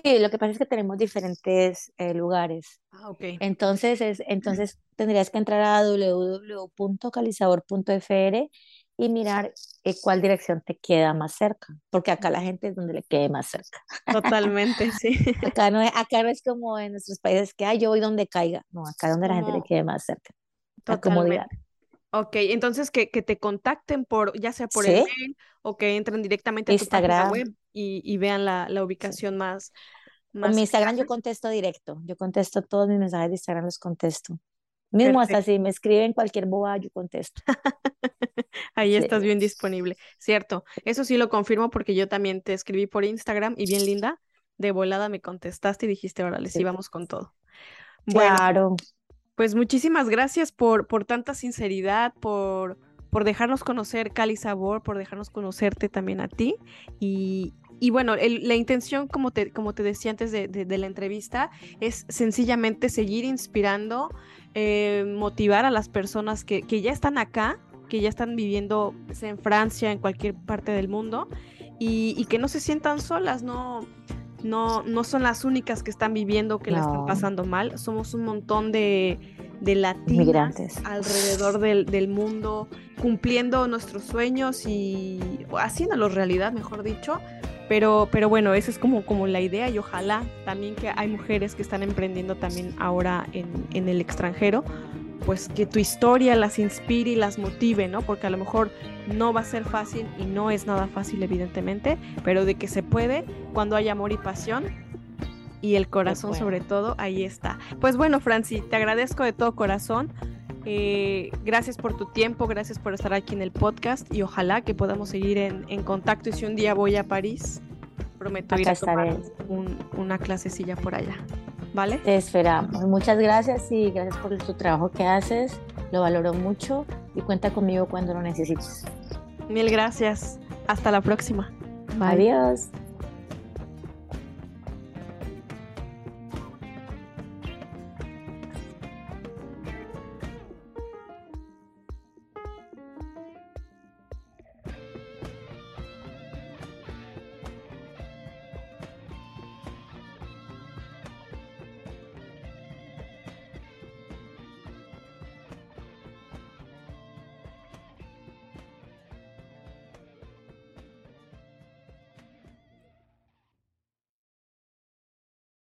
Sí, lo que pasa es que tenemos diferentes eh, lugares. Ah, ok. Entonces, es, entonces tendrías que entrar a www.calizador.fr y mirar eh, cuál dirección te queda más cerca, porque acá la gente es donde le quede más cerca. Totalmente, sí. acá, no es, acá no es como en nuestros países que, yo voy donde caiga. No, acá donde la gente le quede más cerca. La comodidad. Ok, entonces que, que, te contacten por, ya sea por el mail o que entren directamente a tu página web y, y vean la, la ubicación más, más. En mi Instagram yo contesto directo, yo contesto todos mis mensajes de Instagram, los contesto. Mismo hasta si me escriben cualquier boba, yo contesto. Ahí estás bien disponible, cierto. Eso sí lo confirmo porque yo también te escribí por Instagram y bien linda, de volada me contestaste y dijiste, órale, sí, vamos con todo. Claro. Pues muchísimas gracias por, por tanta sinceridad, por, por dejarnos conocer Cali Sabor, por dejarnos conocerte también a ti. Y, y bueno, la intención, como te, como te decía antes de, de, la entrevista, es sencillamente seguir inspirando, eh, motivar a las personas que, que, ya están acá, que ya están viviendo pues, en Francia, en cualquier parte del mundo, y, y que no se sientan solas, no no, no son las únicas que están viviendo, que la están pasando mal. Somos un montón de, de latinas alrededor del, del, mundo, cumpliendo nuestros sueños y haciéndolos realidad, mejor dicho. Pero, pero bueno, esa es como, como la idea y ojalá también que hay mujeres que están emprendiendo también ahora en, en el extranjero, pues que tu historia las inspire y las motive, ¿no? Porque a lo mejor no va a ser fácil y no es nada fácil evidentemente, pero de que se puede cuando hay amor y pasión y el corazón sobre todo, ahí está. Pues bueno, Franci, te agradezco de todo corazón. Eh, gracias por tu tiempo, gracias por estar aquí en el podcast y ojalá que podamos seguir en, en contacto y si un día voy a París, prometo ir a tomar un, una clasecilla por allá. ¿Vale? Te esperamos. Muchas gracias y gracias por tu trabajo que haces. Lo valoro mucho y cuenta conmigo cuando lo necesites. Mil gracias. Hasta la próxima. Adiós.